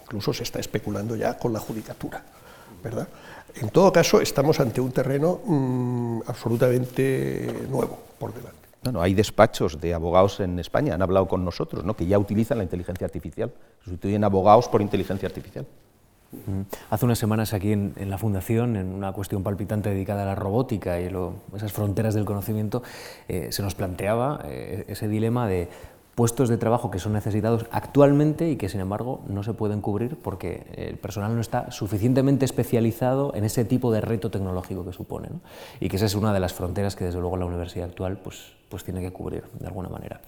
Incluso se está especulando ya con la judicatura, ¿verdad? En todo caso, estamos ante un terreno mm, absolutamente nuevo por delante. No, hay despachos de abogados en España, han hablado con nosotros, ¿no? que ya utilizan la inteligencia artificial, sustituyen abogados por inteligencia artificial. Hace unas semanas aquí en, la Fundación, en una cuestión palpitante dedicada a la robótica y esas fronteras del conocimiento, eh, se nos planteaba eh, ese dilema de puestos de trabajo que son necesitados actualmente y que sin embargo no se pueden cubrir porque el personal no está suficientemente especializado en ese tipo de reto tecnológico que supone. Y que esa es una de las fronteras que desde luego la universidad actual pues, pues tiene que cubrir de alguna manera.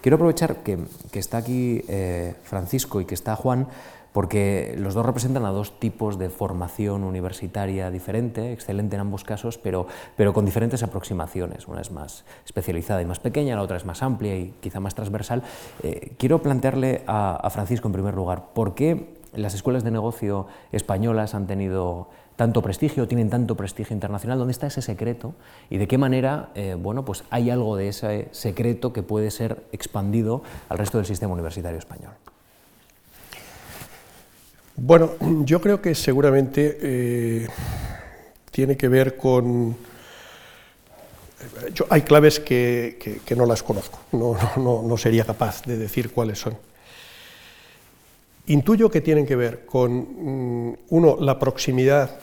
Quiero aprovechar que, está aquí eh, Francisco y que está Juan porque los dos representan a dos tipos de formación universitaria diferente, excelente en ambos casos, pero, pero con diferentes aproximaciones. Una es más especializada y más pequeña, la otra es más amplia y quizá más transversal. Eh, quiero plantearle a, Francisco, en primer lugar, ¿por qué las escuelas de negocio españolas han tenido tanto prestigio, tienen tanto prestigio internacional, ¿dónde está ese secreto? Y de qué manera, eh, bueno, pues hay algo de ese secreto que puede ser expandido al resto del sistema universitario español. Bueno, yo creo que seguramente eh, tiene que ver con... hay claves que, no las conozco, no, sería capaz de decir cuáles son. Intuyo que tienen que ver con, mm, uno, la proximidad,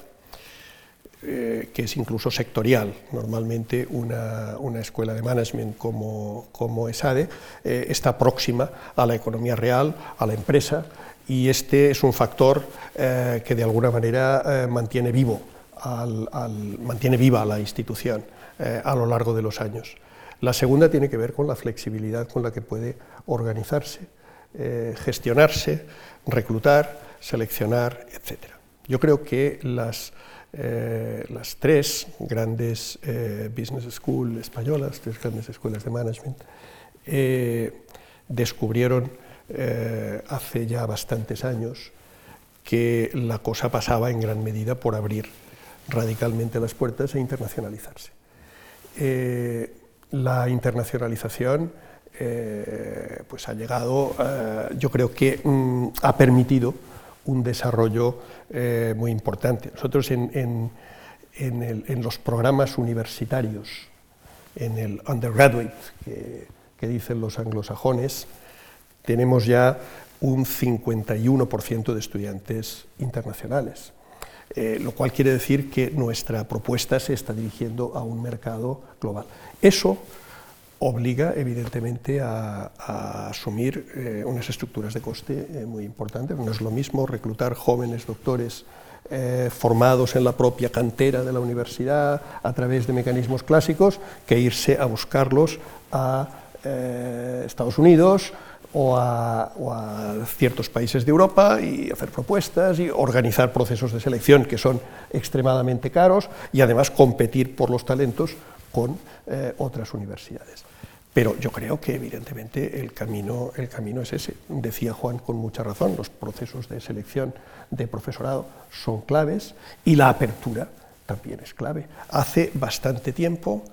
eh, que es incluso sectorial. Normalmente una, escuela de management como, como ESADE eh, está próxima a la economía real, a la empresa, y este es un factor eh, que de alguna manera eh, mantiene, vivo mantiene viva la institución eh, a lo largo de los años. La segunda tiene que ver con la flexibilidad con la que puede organizarse, gestionarse, reclutar, seleccionar, etc. Yo creo que las, las tres grandes business schools españolas, tres grandes escuelas de management, descubrieron eh, hace ya bastantes años que la cosa pasaba en gran medida por abrir radicalmente las puertas e internacionalizarse. Eh, la internacionalización eh, pues ha llegado, yo creo que mm, ha permitido un desarrollo muy importante. Nosotros en, los programas universitarios, en el undergraduate, que dicen los anglosajones, tenemos ya un 51% de estudiantes internacionales, eh, lo cual quiere decir que nuestra propuesta se está dirigiendo a un mercado global. Eso obliga evidentemente a, asumir eh, unas estructuras de coste eh, muy importantes. No es lo mismo reclutar jóvenes doctores formados en la propia cantera de la universidad a través de mecanismos clásicos que irse a buscarlos a Estados Unidos, o a, ciertos países de Europa y hacer propuestas y organizar procesos de selección que son extremadamente caros y además competir por los talentos con eh, otras universidades. Pero yo creo que evidentemente el camino, el camino es ese. Decía Juan con mucha razón, los procesos de selección de profesorado son claves y la apertura también es clave. Hace bastante tiempo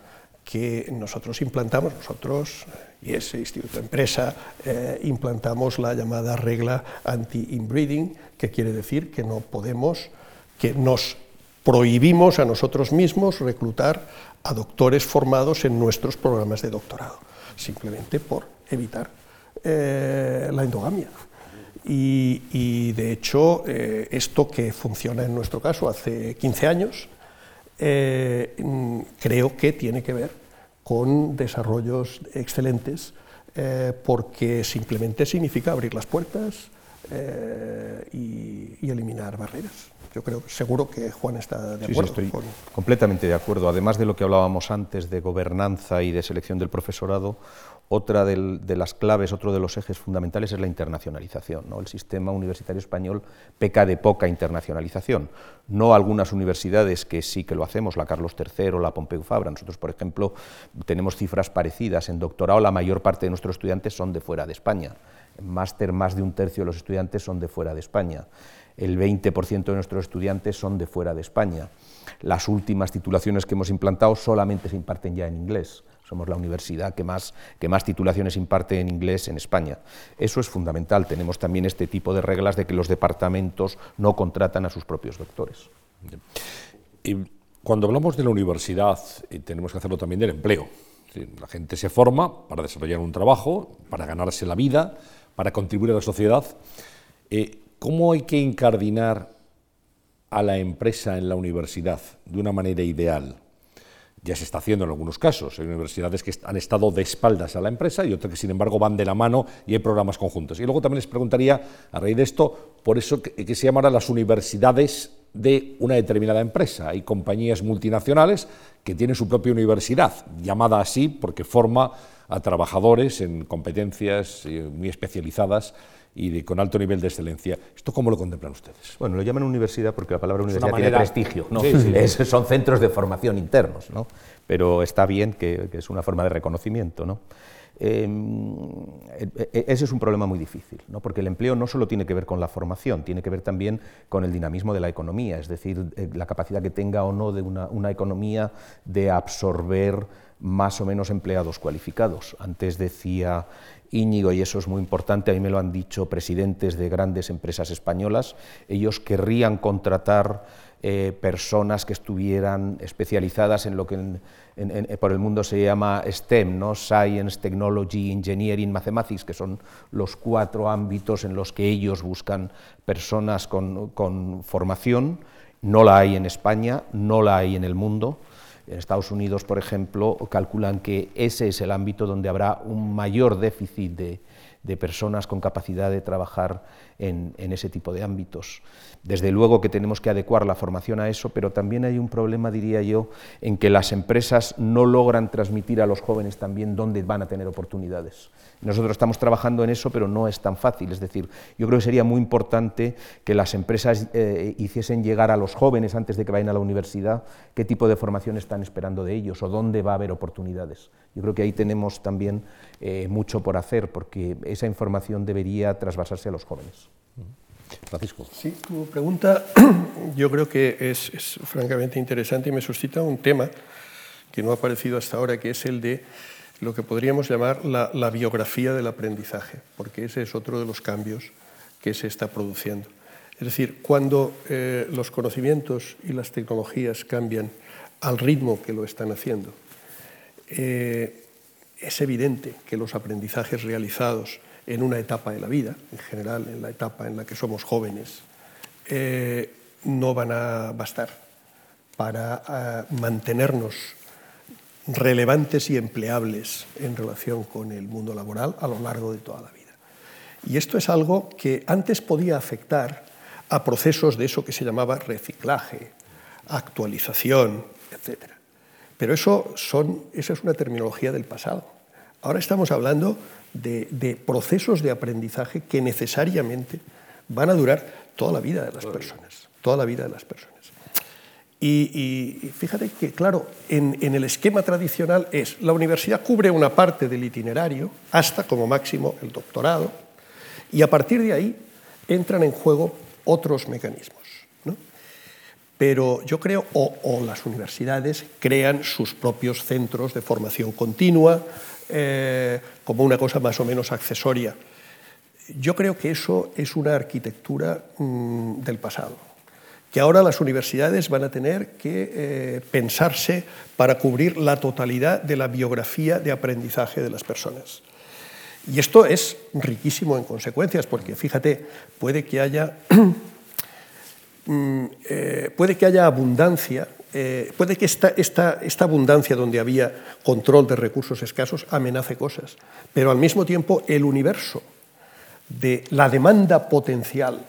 que nosotros implantamos, nosotros y ese Instituto de Empresa, eh, implantamos la llamada regla anti-inbreeding, que quiere decir que no podemos, que nos prohibimos a nosotros mismos reclutar a doctores formados en nuestros programas de doctorado, simplemente por evitar eh, la endogamia. Y, de hecho, eh, esto que funciona en nuestro caso hace 15 años, creo que tiene que ver con desarrollos excelentes, eh, porque simplemente significa abrir las puertas eh, y, eliminar barreras. Yo creo, seguro que Juan está de acuerdo. Sí, estoy completamente de acuerdo. Además de lo que hablábamos antes de gobernanza y de selección del profesorado, otra de las claves, otro de los ejes fundamentales es la internacionalización. El sistema universitario español peca de poca internacionalización. No algunas universidades que sí que lo hacemos, la Carlos III, la Pompeu Fabra. Nosotros, por ejemplo, tenemos cifras parecidas. En doctorado la mayor parte de nuestros estudiantes son de fuera de España. En máster más de un tercio de los estudiantes son de fuera de España. El 20% de nuestros estudiantes son de fuera de España. Las últimas titulaciones que hemos implantado solamente se imparten ya en inglés somos la universidad que más, que más titulaciones imparte en inglés en España. Eso es fundamental. Tenemos también este tipo de reglas de que los departamentos no contratan a sus propios doctores. Y cuando hablamos de la universidad, eh, tenemos que hacerlo también del empleo. La gente se forma para desarrollar un trabajo, para ganarse la vida, para contribuir a la sociedad. Eh, ¿Cómo hay que incardinar a la empresa en la universidad de una manera ideal? Ya se está haciendo en algunos casos. Hay universidades que han estado de espaldas a la empresa y otras que, sin embargo, van de la mano y hay programas conjuntos. Y luego también les preguntaría, a raíz de esto, por eso que, se llamarán las universidades de una determinada empresa. Hay compañías multinacionales que tienen su propia universidad, llamada así porque forma a trabajadores en competencias eh, muy especializadas y de, con alto nivel de excelencia. ¿Esto cómo lo contemplan ustedes? Bueno, lo llaman universidad porque la palabra universidad tiene prestigio, ¿no? son centros de formación internos, ¿no? pero está bien que, es una forma de reconocimiento. ¿no? Em, e, e, ese es un problema muy difícil, ¿no? porque el empleo no solo tiene que ver con la formación, tiene que ver también con el dinamismo de la economía, es decir, eh, la capacidad que tenga o no de una, una economía de absorber más o menos empleados cualificados. Antes decía Íñigo, y eso es muy importante, a mí me lo han dicho presidentes de grandes empresas españolas, ellos querrían contratar eh, personas que estuvieran especializadas en lo que por el mundo se llama STEM, ¿no? Science, Technology, Engineering, Mathematics, que son los cuatro ámbitos en los que ellos buscan personas con formación. No la hay en España, no la hay en el mundo. En Estados Unidos, por ejemplo, calculan que ese es el ámbito donde habrá un mayor déficit de, de personas con capacidad de trabajar en, ese tipo de ámbitos. Desde luego que tenemos que adecuar la formación a eso, pero también hay un problema, diría yo, en que las empresas no logran transmitir a los jóvenes también dónde van a tener oportunidades. Nosotros estamos trabajando en eso, pero no es tan fácil. Es decir, yo creo que sería muy importante que las empresas eh, hiciesen llegar a los jóvenes antes de que vayan a la universidad qué tipo de formación están esperando de ellos o dónde va a haber oportunidades. Yo creo que ahí tenemos también eh, mucho por hacer, porque esa información debería trasvasarse a los jóvenes. Francisco. Sí, tu pregunta yo creo que es, francamente interesante y me suscita un tema que no ha aparecido hasta ahora, que es el de lo que podríamos llamar la, biografía del aprendizaje, porque ese es otro de los cambios que se está produciendo. Es decir, cuando eh, los conocimientos y las tecnologías cambian al ritmo que lo están haciendo, eh, es evidente que los aprendizajes realizados en una etapa de la vida, en general en la etapa en la que somos jóvenes, eh, no van a bastar para eh, mantenernos relevantes y empleables en relación con el mundo laboral a lo largo de toda la vida. Y esto es algo que antes podía afectar a procesos de eso que se llamaba reciclaje, actualización, etc. Pero eso son, esa es una terminología del pasado. Ahora estamos hablando de, procesos de aprendizaje que necesariamente van a durar toda la vida de las personas, toda la vida de las personas. Y, fíjate que, claro, en, el esquema tradicional es, la universidad cubre una parte del itinerario, hasta como máximo el doctorado, y a partir de ahí entran en juego otros mecanismos. Pero yo creo, o, las universidades crean sus propios centros de formación continua, eh, como una cosa más o menos accesoria. Yo creo que eso es una arquitectura mm, del pasado, que ahora las universidades van a tener que eh, pensarse para cubrir la totalidad de la biografía de aprendizaje de las personas. Y esto es riquísimo en consecuencias, porque fíjate, puede que haya eh, puede que haya abundancia, eh, puede que esta, esta, abundancia donde había control de recursos escasos amenace cosas, pero al mismo tiempo el universo de la demanda potencial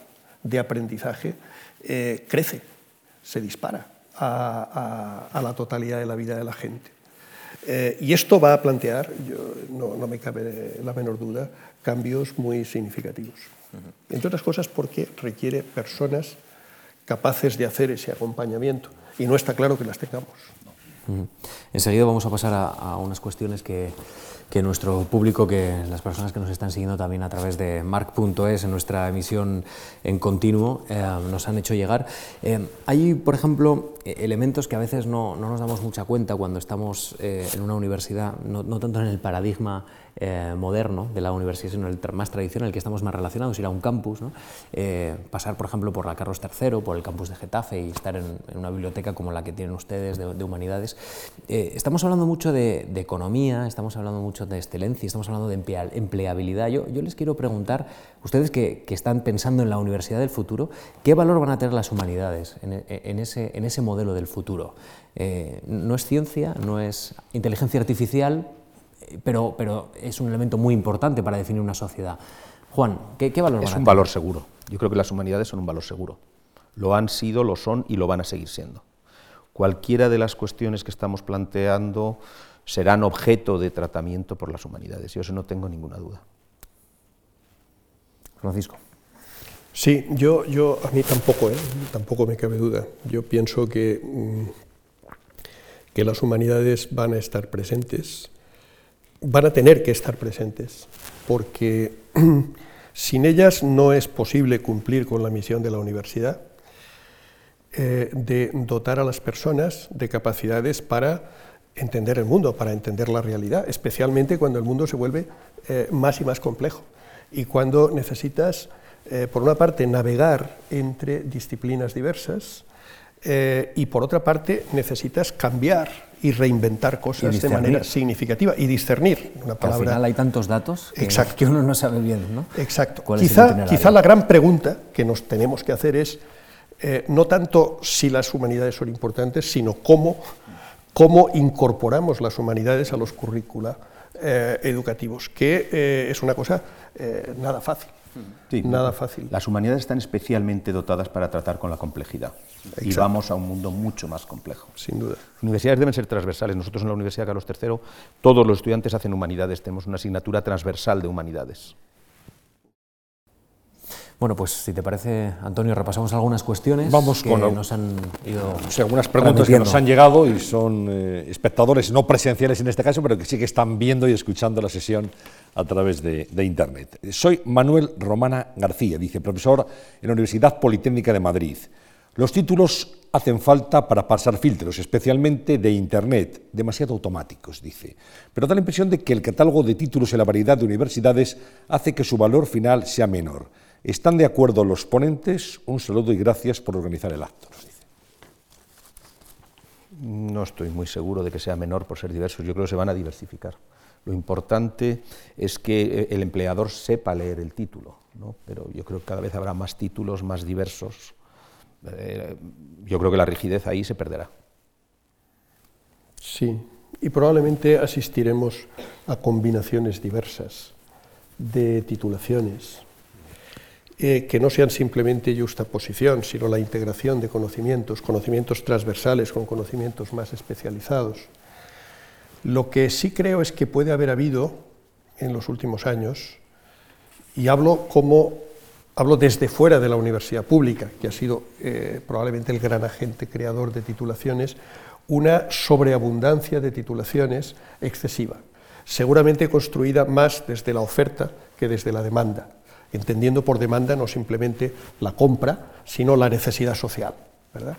de aprendizaje eh, crece, se dispara a, la totalidad de la vida de la gente. y esto va a plantear, no, no, me cabe la menor duda, cambios muy significativos. Entre otras cosas porque requiere personas capaces de hacer ese acompañamiento. Y no está claro que las tengamos. Enseguida vamos a pasar a, unas cuestiones que, nuestro público, que las personas que nos están siguiendo también a través de mark.es en nuestra emisión en continuo, eh, nos han hecho llegar. Eh, hay, por ejemplo, e-, elementos que a veces no, no, nos damos mucha cuenta cuando estamos eh, en una universidad, no, tanto en el paradigma moderno de la universidad, sino el más tradicional, el que estamos más relacionados, ir a un campus, pasar, por ejemplo, por la Carlos III, por el campus de Getafe y estar en, una biblioteca como la que tienen ustedes de, humanidades. Estamos hablando mucho de, economía, estamos hablando mucho de excelencia, estamos hablando de empleabilidad. Yo, yo les quiero preguntar, ustedes que, están pensando en la universidad del futuro, ¿qué valor van a tener las humanidades en, ese, en ese modelo del futuro? no es ciencia, no es inteligencia artificial, pero, pero es un elemento muy importante para definir una sociedad. Juan, ¿qué, qué valor Es un valor seguro. Yo creo que las humanidades son un valor seguro. Lo han sido, lo son y lo van a seguir siendo. Cualquiera de las cuestiones que estamos planteando serán objeto de tratamiento por las humanidades. Yo eso no tengo ninguna duda. Francisco. Sí, yo, yo a mí tampoco, ¿eh? tampoco me cabe duda. Yo pienso que, mm, que las humanidades van a estar presentes van a tener que estar presentes, porque sin ellas no es posible cumplir con la misión de la universidad eh, de dotar a las personas de capacidades para entender el mundo, para entender la realidad, especialmente cuando el mundo se vuelve eh, más y más complejo y cuando necesitas, eh, por una parte, navegar entre disciplinas diversas y por otra parte necesitas cambiar y reinventar cosas de manera significativa y discernir. Una palabra... al final hay tantos datos que, uno no sabe bien. ¿no? Exacto. Quizá, quizá la gran pregunta que nos tenemos que hacer es eh, no tanto si las humanidades son importantes, sino cómo, cómo incorporamos las humanidades a los currícula eh, educativos, que eh, es una cosa nada fácil. Nada fácil. Las humanidades están especialmente dotadas para tratar con la complejidad y vamos a un mundo mucho más complejo. Sin duda. Las universidades deben ser transversales. Nosotros en la Universidad Carlos III, todos los estudiantes hacen humanidades, tenemos una asignatura transversal de humanidades. Bueno, pues si te parece, Antonio, repasamos algunas cuestiones Vamos que con nos han ido. algunas preguntas que nos han llegado y son eh, espectadores no presenciales en este caso, pero que sí que están viendo y escuchando la sesión a través de, Internet. Soy Manuel Romana García, dice profesor en la Universidad Politécnica de Madrid. Los títulos hacen falta para pasar filtros, especialmente de Internet, demasiado automáticos, dice. Pero da la impresión de que el catálogo de títulos en la variedad de universidades hace que su valor final sea menor. ¿Están de acuerdo los ponentes? Un saludo y gracias por organizar el acto. No estoy muy seguro de que sea menor por ser diversos. Yo creo que se van a diversificar. Lo importante es que eh, el empleador sepa leer el título, ¿no? pero yo creo que cada vez habrá más títulos más diversos. Eh, yo creo que la rigidez ahí se perderá. Sí, y probablemente asistiremos a combinaciones diversas de titulaciones eh, que no sean simplemente justaposición, sino la integración de conocimientos, conocimientos transversales con conocimientos más especializados. Lo que sí creo es que puede haber habido en los últimos años, y hablo como hablo desde fuera de la universidad pública, que ha sido eh, probablemente el gran agente creador de titulaciones, una sobreabundancia de titulaciones excesiva, seguramente construida más desde la oferta que desde la demanda, entendiendo por demanda no simplemente la compra, sino la necesidad social. ¿verdad?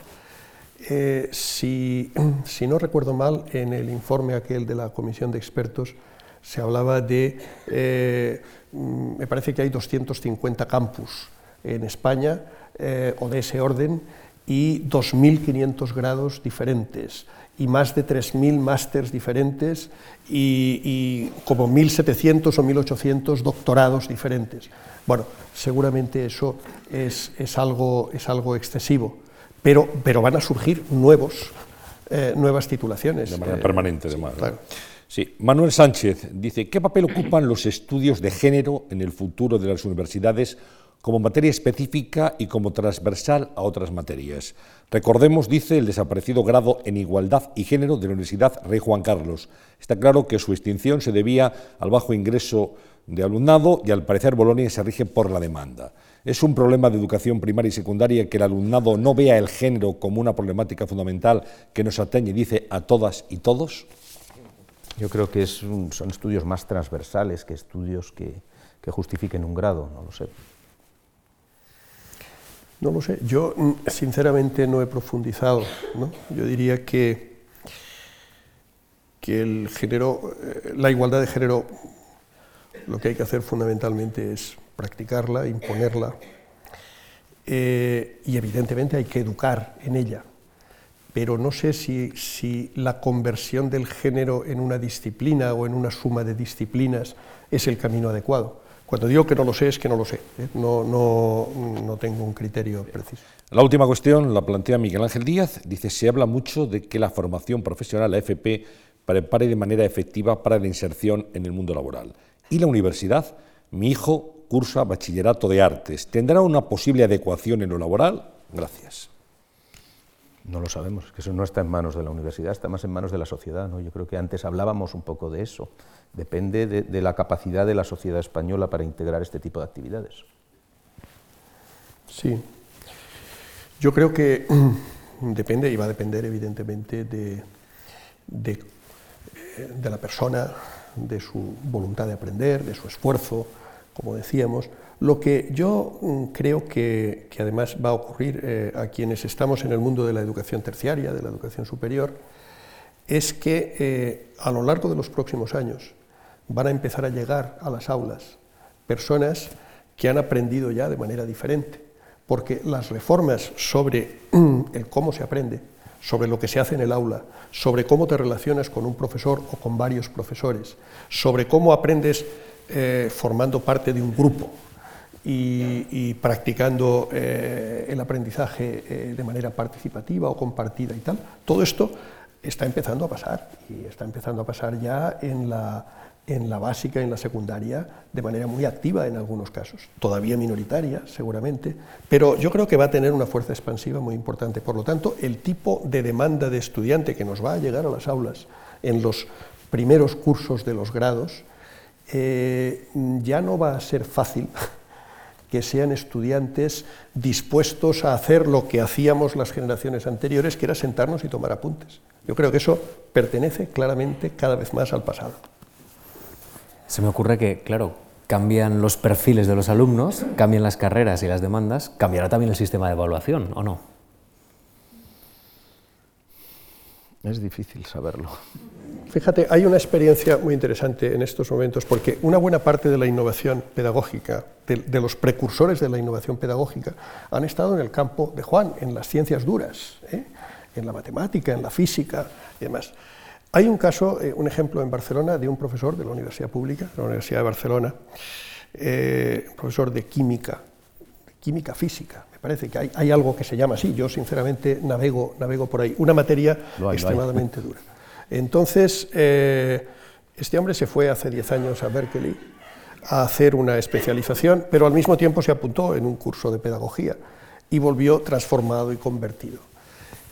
Eh, si, si, no recuerdo mal, en el informe aquel de la comisión de expertos se hablaba de, eh, mm, me parece que hay 250 campus en España eh, o de ese orden y 2.500 grados diferentes y más de 3.000 másters diferentes y, y como 1.700 o 1.800 doctorados diferentes. Bueno, seguramente eso es, es, algo, es algo excesivo pero, pero van a surgir nuevos, eh, nuevas titulaciones. De manera permanente, además. Sí. Manuel Sánchez dice, ¿qué papel ocupan los estudios de género en el futuro de las universidades como materia específica y como transversal a otras materias? Recordemos, dice, el desaparecido grado en Igualdad y Género de la Universidad Rey Juan Carlos. Está claro que su extinción se debía al bajo ingreso de alumnado y al parecer Bolonia se rige por la demanda. ¿Es un problema de educación primaria y secundaria que el alumnado no vea el género como una problemática fundamental que nos atañe, dice, a todas y todos? Yo creo que son estudios más transversales que estudios que, justifiquen un grado, no lo sé. No lo sé. Yo, mm, sinceramente, no he profundizado. Yo diría que, que el género, eh, la igualdad de género, lo que hay que hacer fundamentalmente es practicarla, imponerla, eh, y evidentemente hay que educar en ella. Pero no sé si, la conversión del género en una disciplina o en una suma de disciplinas es el camino adecuado. Cuando digo que no lo sé, es que no lo sé. ¿eh? No, no, no, tengo un criterio preciso. La última cuestión la plantea Miguel Ángel Díaz. Dice, se habla mucho de que la formación profesional, la FP, prepare de manera efectiva para la inserción en el mundo laboral. ¿Y la universidad? Mi hijo cursa bachillerato de artes. ¿Tendrá una posible adecuación en lo laboral? Gracias. No lo sabemos, que eso no está en manos de la universidad, está más en manos de la sociedad. ¿no? Yo creo que antes hablábamos un poco de eso. Depende de, la capacidad de la sociedad española para integrar este tipo de actividades. Sí. Yo creo que depende y va a depender evidentemente de, de, eh, de la persona, de su voluntad de aprender, de su esfuerzo, como decíamos. Lo que yo mm, creo que, además va a ocurrir eh, a quienes estamos en el mundo de la educación terciaria, de la educación superior, es que eh, a lo largo de los próximos años van a empezar a llegar a las aulas personas que han aprendido ya de manera diferente, porque las reformas sobre el cómo se aprende, sobre lo que se hace en el aula, sobre cómo te relacionas con un profesor o con varios profesores, sobre cómo aprendes eh, formando parte de un grupo y, practicando eh, el aprendizaje eh, de manera participativa o compartida y tal. Todo esto está empezando a pasar y está empezando a pasar ya en la, en la básica, en la secundaria, de manera muy activa en algunos casos, todavía minoritaria seguramente, pero yo creo que va a tener una fuerza expansiva muy importante. Por lo tanto, el tipo de demanda de estudiante que nos va a llegar a las aulas en los primeros cursos de los grados eh, ya no va a ser fácil que sean estudiantes dispuestos a hacer lo que hacíamos las generaciones anteriores, que era sentarnos y tomar apuntes. Yo creo que eso pertenece claramente cada vez más al pasado. Se me ocurre que, claro, cambian los perfiles de los alumnos, cambian las carreras y las demandas, cambiará también el sistema de evaluación, ¿o no? Es difícil saberlo. Fíjate, hay una experiencia muy interesante en estos momentos, porque una buena parte de la innovación pedagógica, de, los precursores de la innovación pedagógica, han estado en el campo de Juan, en las ciencias duras, ¿eh? en la matemática, en la física y demás. Hay un caso, eh, un ejemplo en Barcelona de un profesor de la Universidad Pública, de la Universidad de Barcelona, eh, profesor de química, química física, parece que hay, algo que se llama así, yo sinceramente navego, navego por ahí, una materia extremadamente dura. Entonces, eh, este hombre se fue hace 10 años a Berkeley a hacer una especialización, pero al mismo tiempo se apuntó en un curso de pedagogía y volvió transformado y convertido.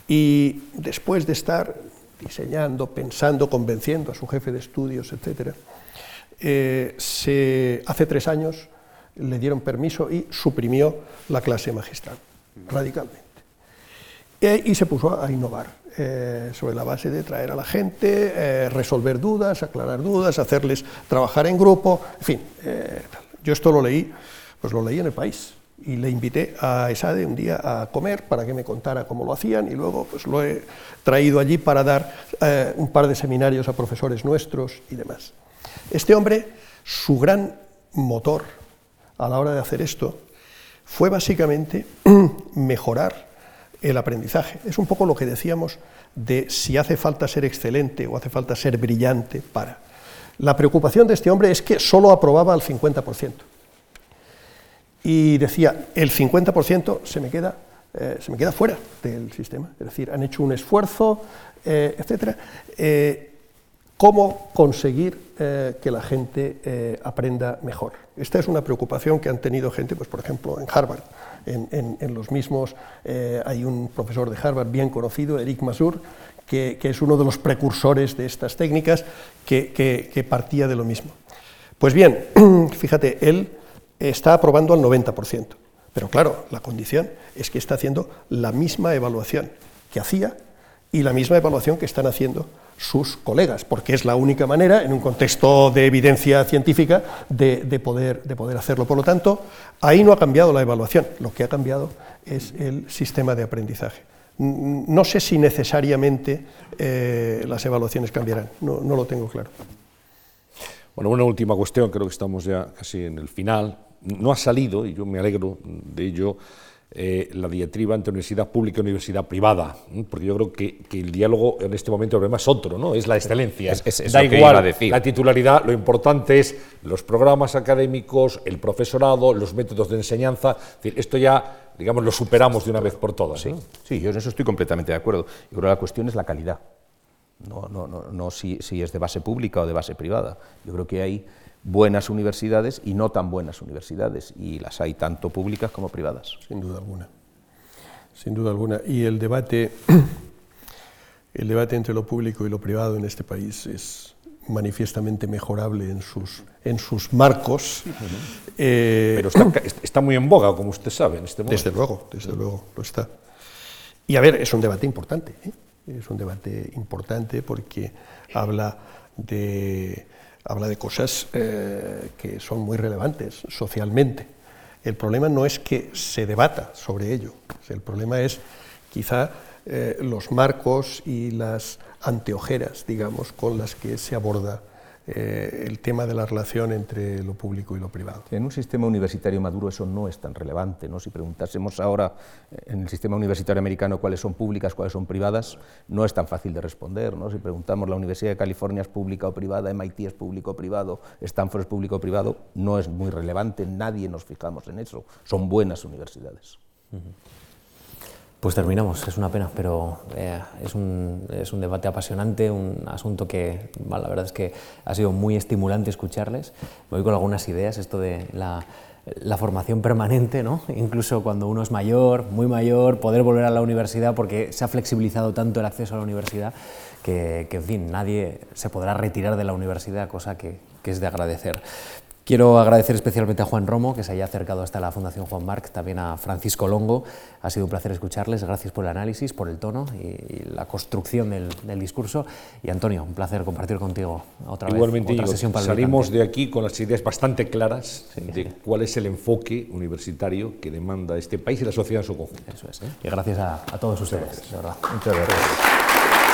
Y después de estar diseñando, pensando, convenciendo a su jefe de estudios, etc., eh, hace tres años le dieron permiso y suprimió la clase magistral, radicalmente. E, y se puso a innovar eh, sobre la base de traer a la gente, eh, resolver dudas, aclarar dudas, hacerles trabajar en grupo, en fin. Eh, yo esto lo leí, pues lo leí en el país y le invité a Esade un día a comer para que me contara cómo lo hacían y luego pues lo he traído allí para dar un par de seminarios a profesores nuestros y demás. Este hombre, su gran motor a la hora de hacer esto fue básicamente mejorar el aprendizaje. Es un poco lo que decíamos de si hace falta ser excelente o hace falta ser brillante para. La preocupación de este hombre es que solo aprobaba al 50%. Y decía, el 50% se me queda, eh, se me queda fuera del sistema. Es decir, han hecho un esfuerzo, eh, etc. Eh, ¿Cómo conseguir que la gente aprenda mejor? Esta es una preocupación que han tenido gente, pues, por ejemplo, en Harvard en, los mismos. Eh, hay un profesor de Harvard bien conocido, Eric Masur, que, es uno de los precursores de estas técnicas, que, partía de lo mismo. Pues bien, fíjate, él está aprobando al 90%, pero claro, la condición es que está haciendo la misma evaluación que hacía y la misma evaluación que están haciendo sus colegas, porque es la única manera, en un contexto de evidencia científica, de, poder, de poder hacerlo. Por lo tanto, ahí no ha cambiado la evaluación, lo que ha cambiado es el sistema de aprendizaje. No sé si necesariamente eh, las evaluaciones cambiarán, no lo tengo claro. Bueno, una última cuestión, creo que estamos ya casi en el final. No ha salido, y yo me alegro de ello, eh, la diatriba entre universidad pública y universidad privada, porque yo creo que, el diálogo en este momento el problema es otro, ¿no? es la excelencia. da igual la titularidad, lo importante es los programas académicos, el profesorado, los métodos de enseñanza. esto ya, digamos, lo superamos de una vez por todas. Sí, sí yo en eso estoy completamente de acuerdo. Yo creo que la cuestión es la calidad, no, no, no, no si, si es de base pública o de base privada. Yo creo que hay buenas universidades y no tan buenas universidades, y las hay tanto públicas como privadas. Sin duda alguna, sin duda alguna. Y el debate, el debate entre lo público y lo privado en este país es manifiestamente mejorable en sus, en sus marcos. Eh, Pero está, está, muy en boga, como usted sabe, en este momento. Desde luego, desde luego, lo está. Y a ver, es un debate importante, ¿eh? es un debate importante porque habla de habla de cosas eh, que son muy relevantes socialmente. El problema no es que se debata sobre ello, el problema es quizá eh, los marcos y las anteojeras, digamos, con las que se aborda eh, el tema de la relación entre lo público y lo privado. En un sistema universitario maduro eso no es tan relevante. ¿no? Si preguntásemos ahora eh, en el sistema universitario americano cuáles son públicas, cuáles son privadas, no es tan fácil de responder. ¿no? Si preguntamos la Universidad de California es pública o privada, MIT es público o privado, Stanford es público o privado, no es muy relevante, nadie nos fijamos en eso. Son buenas universidades. Pues terminamos, es una pena, pero eh, es, un, es, un, debate apasionante, un asunto que la verdad es que ha sido muy estimulante escucharles. Me voy con algunas ideas, esto de la, la, formación permanente, ¿no? incluso cuando uno es mayor, muy mayor, poder volver a la universidad porque se ha flexibilizado tanto el acceso a la universidad que, que en fin, nadie se podrá retirar de la universidad, cosa que, que es de agradecer. Quiero agradecer especialmente a Juan Romo, que se haya acercado hasta la Fundación Juan Marc, también a Francisco Longo. Ha sido un placer escucharles. Gracias por el análisis, por el tono y, la construcción del, discurso. Y Antonio, un placer compartir contigo otra vez. Igualmente, sesión salimos de aquí con las ideas bastante claras de cuál es el enfoque universitario que demanda este país y la sociedad en su conjunto. Eso es. ¿eh? Y gracias a, todos ustedes. Muchas gracias.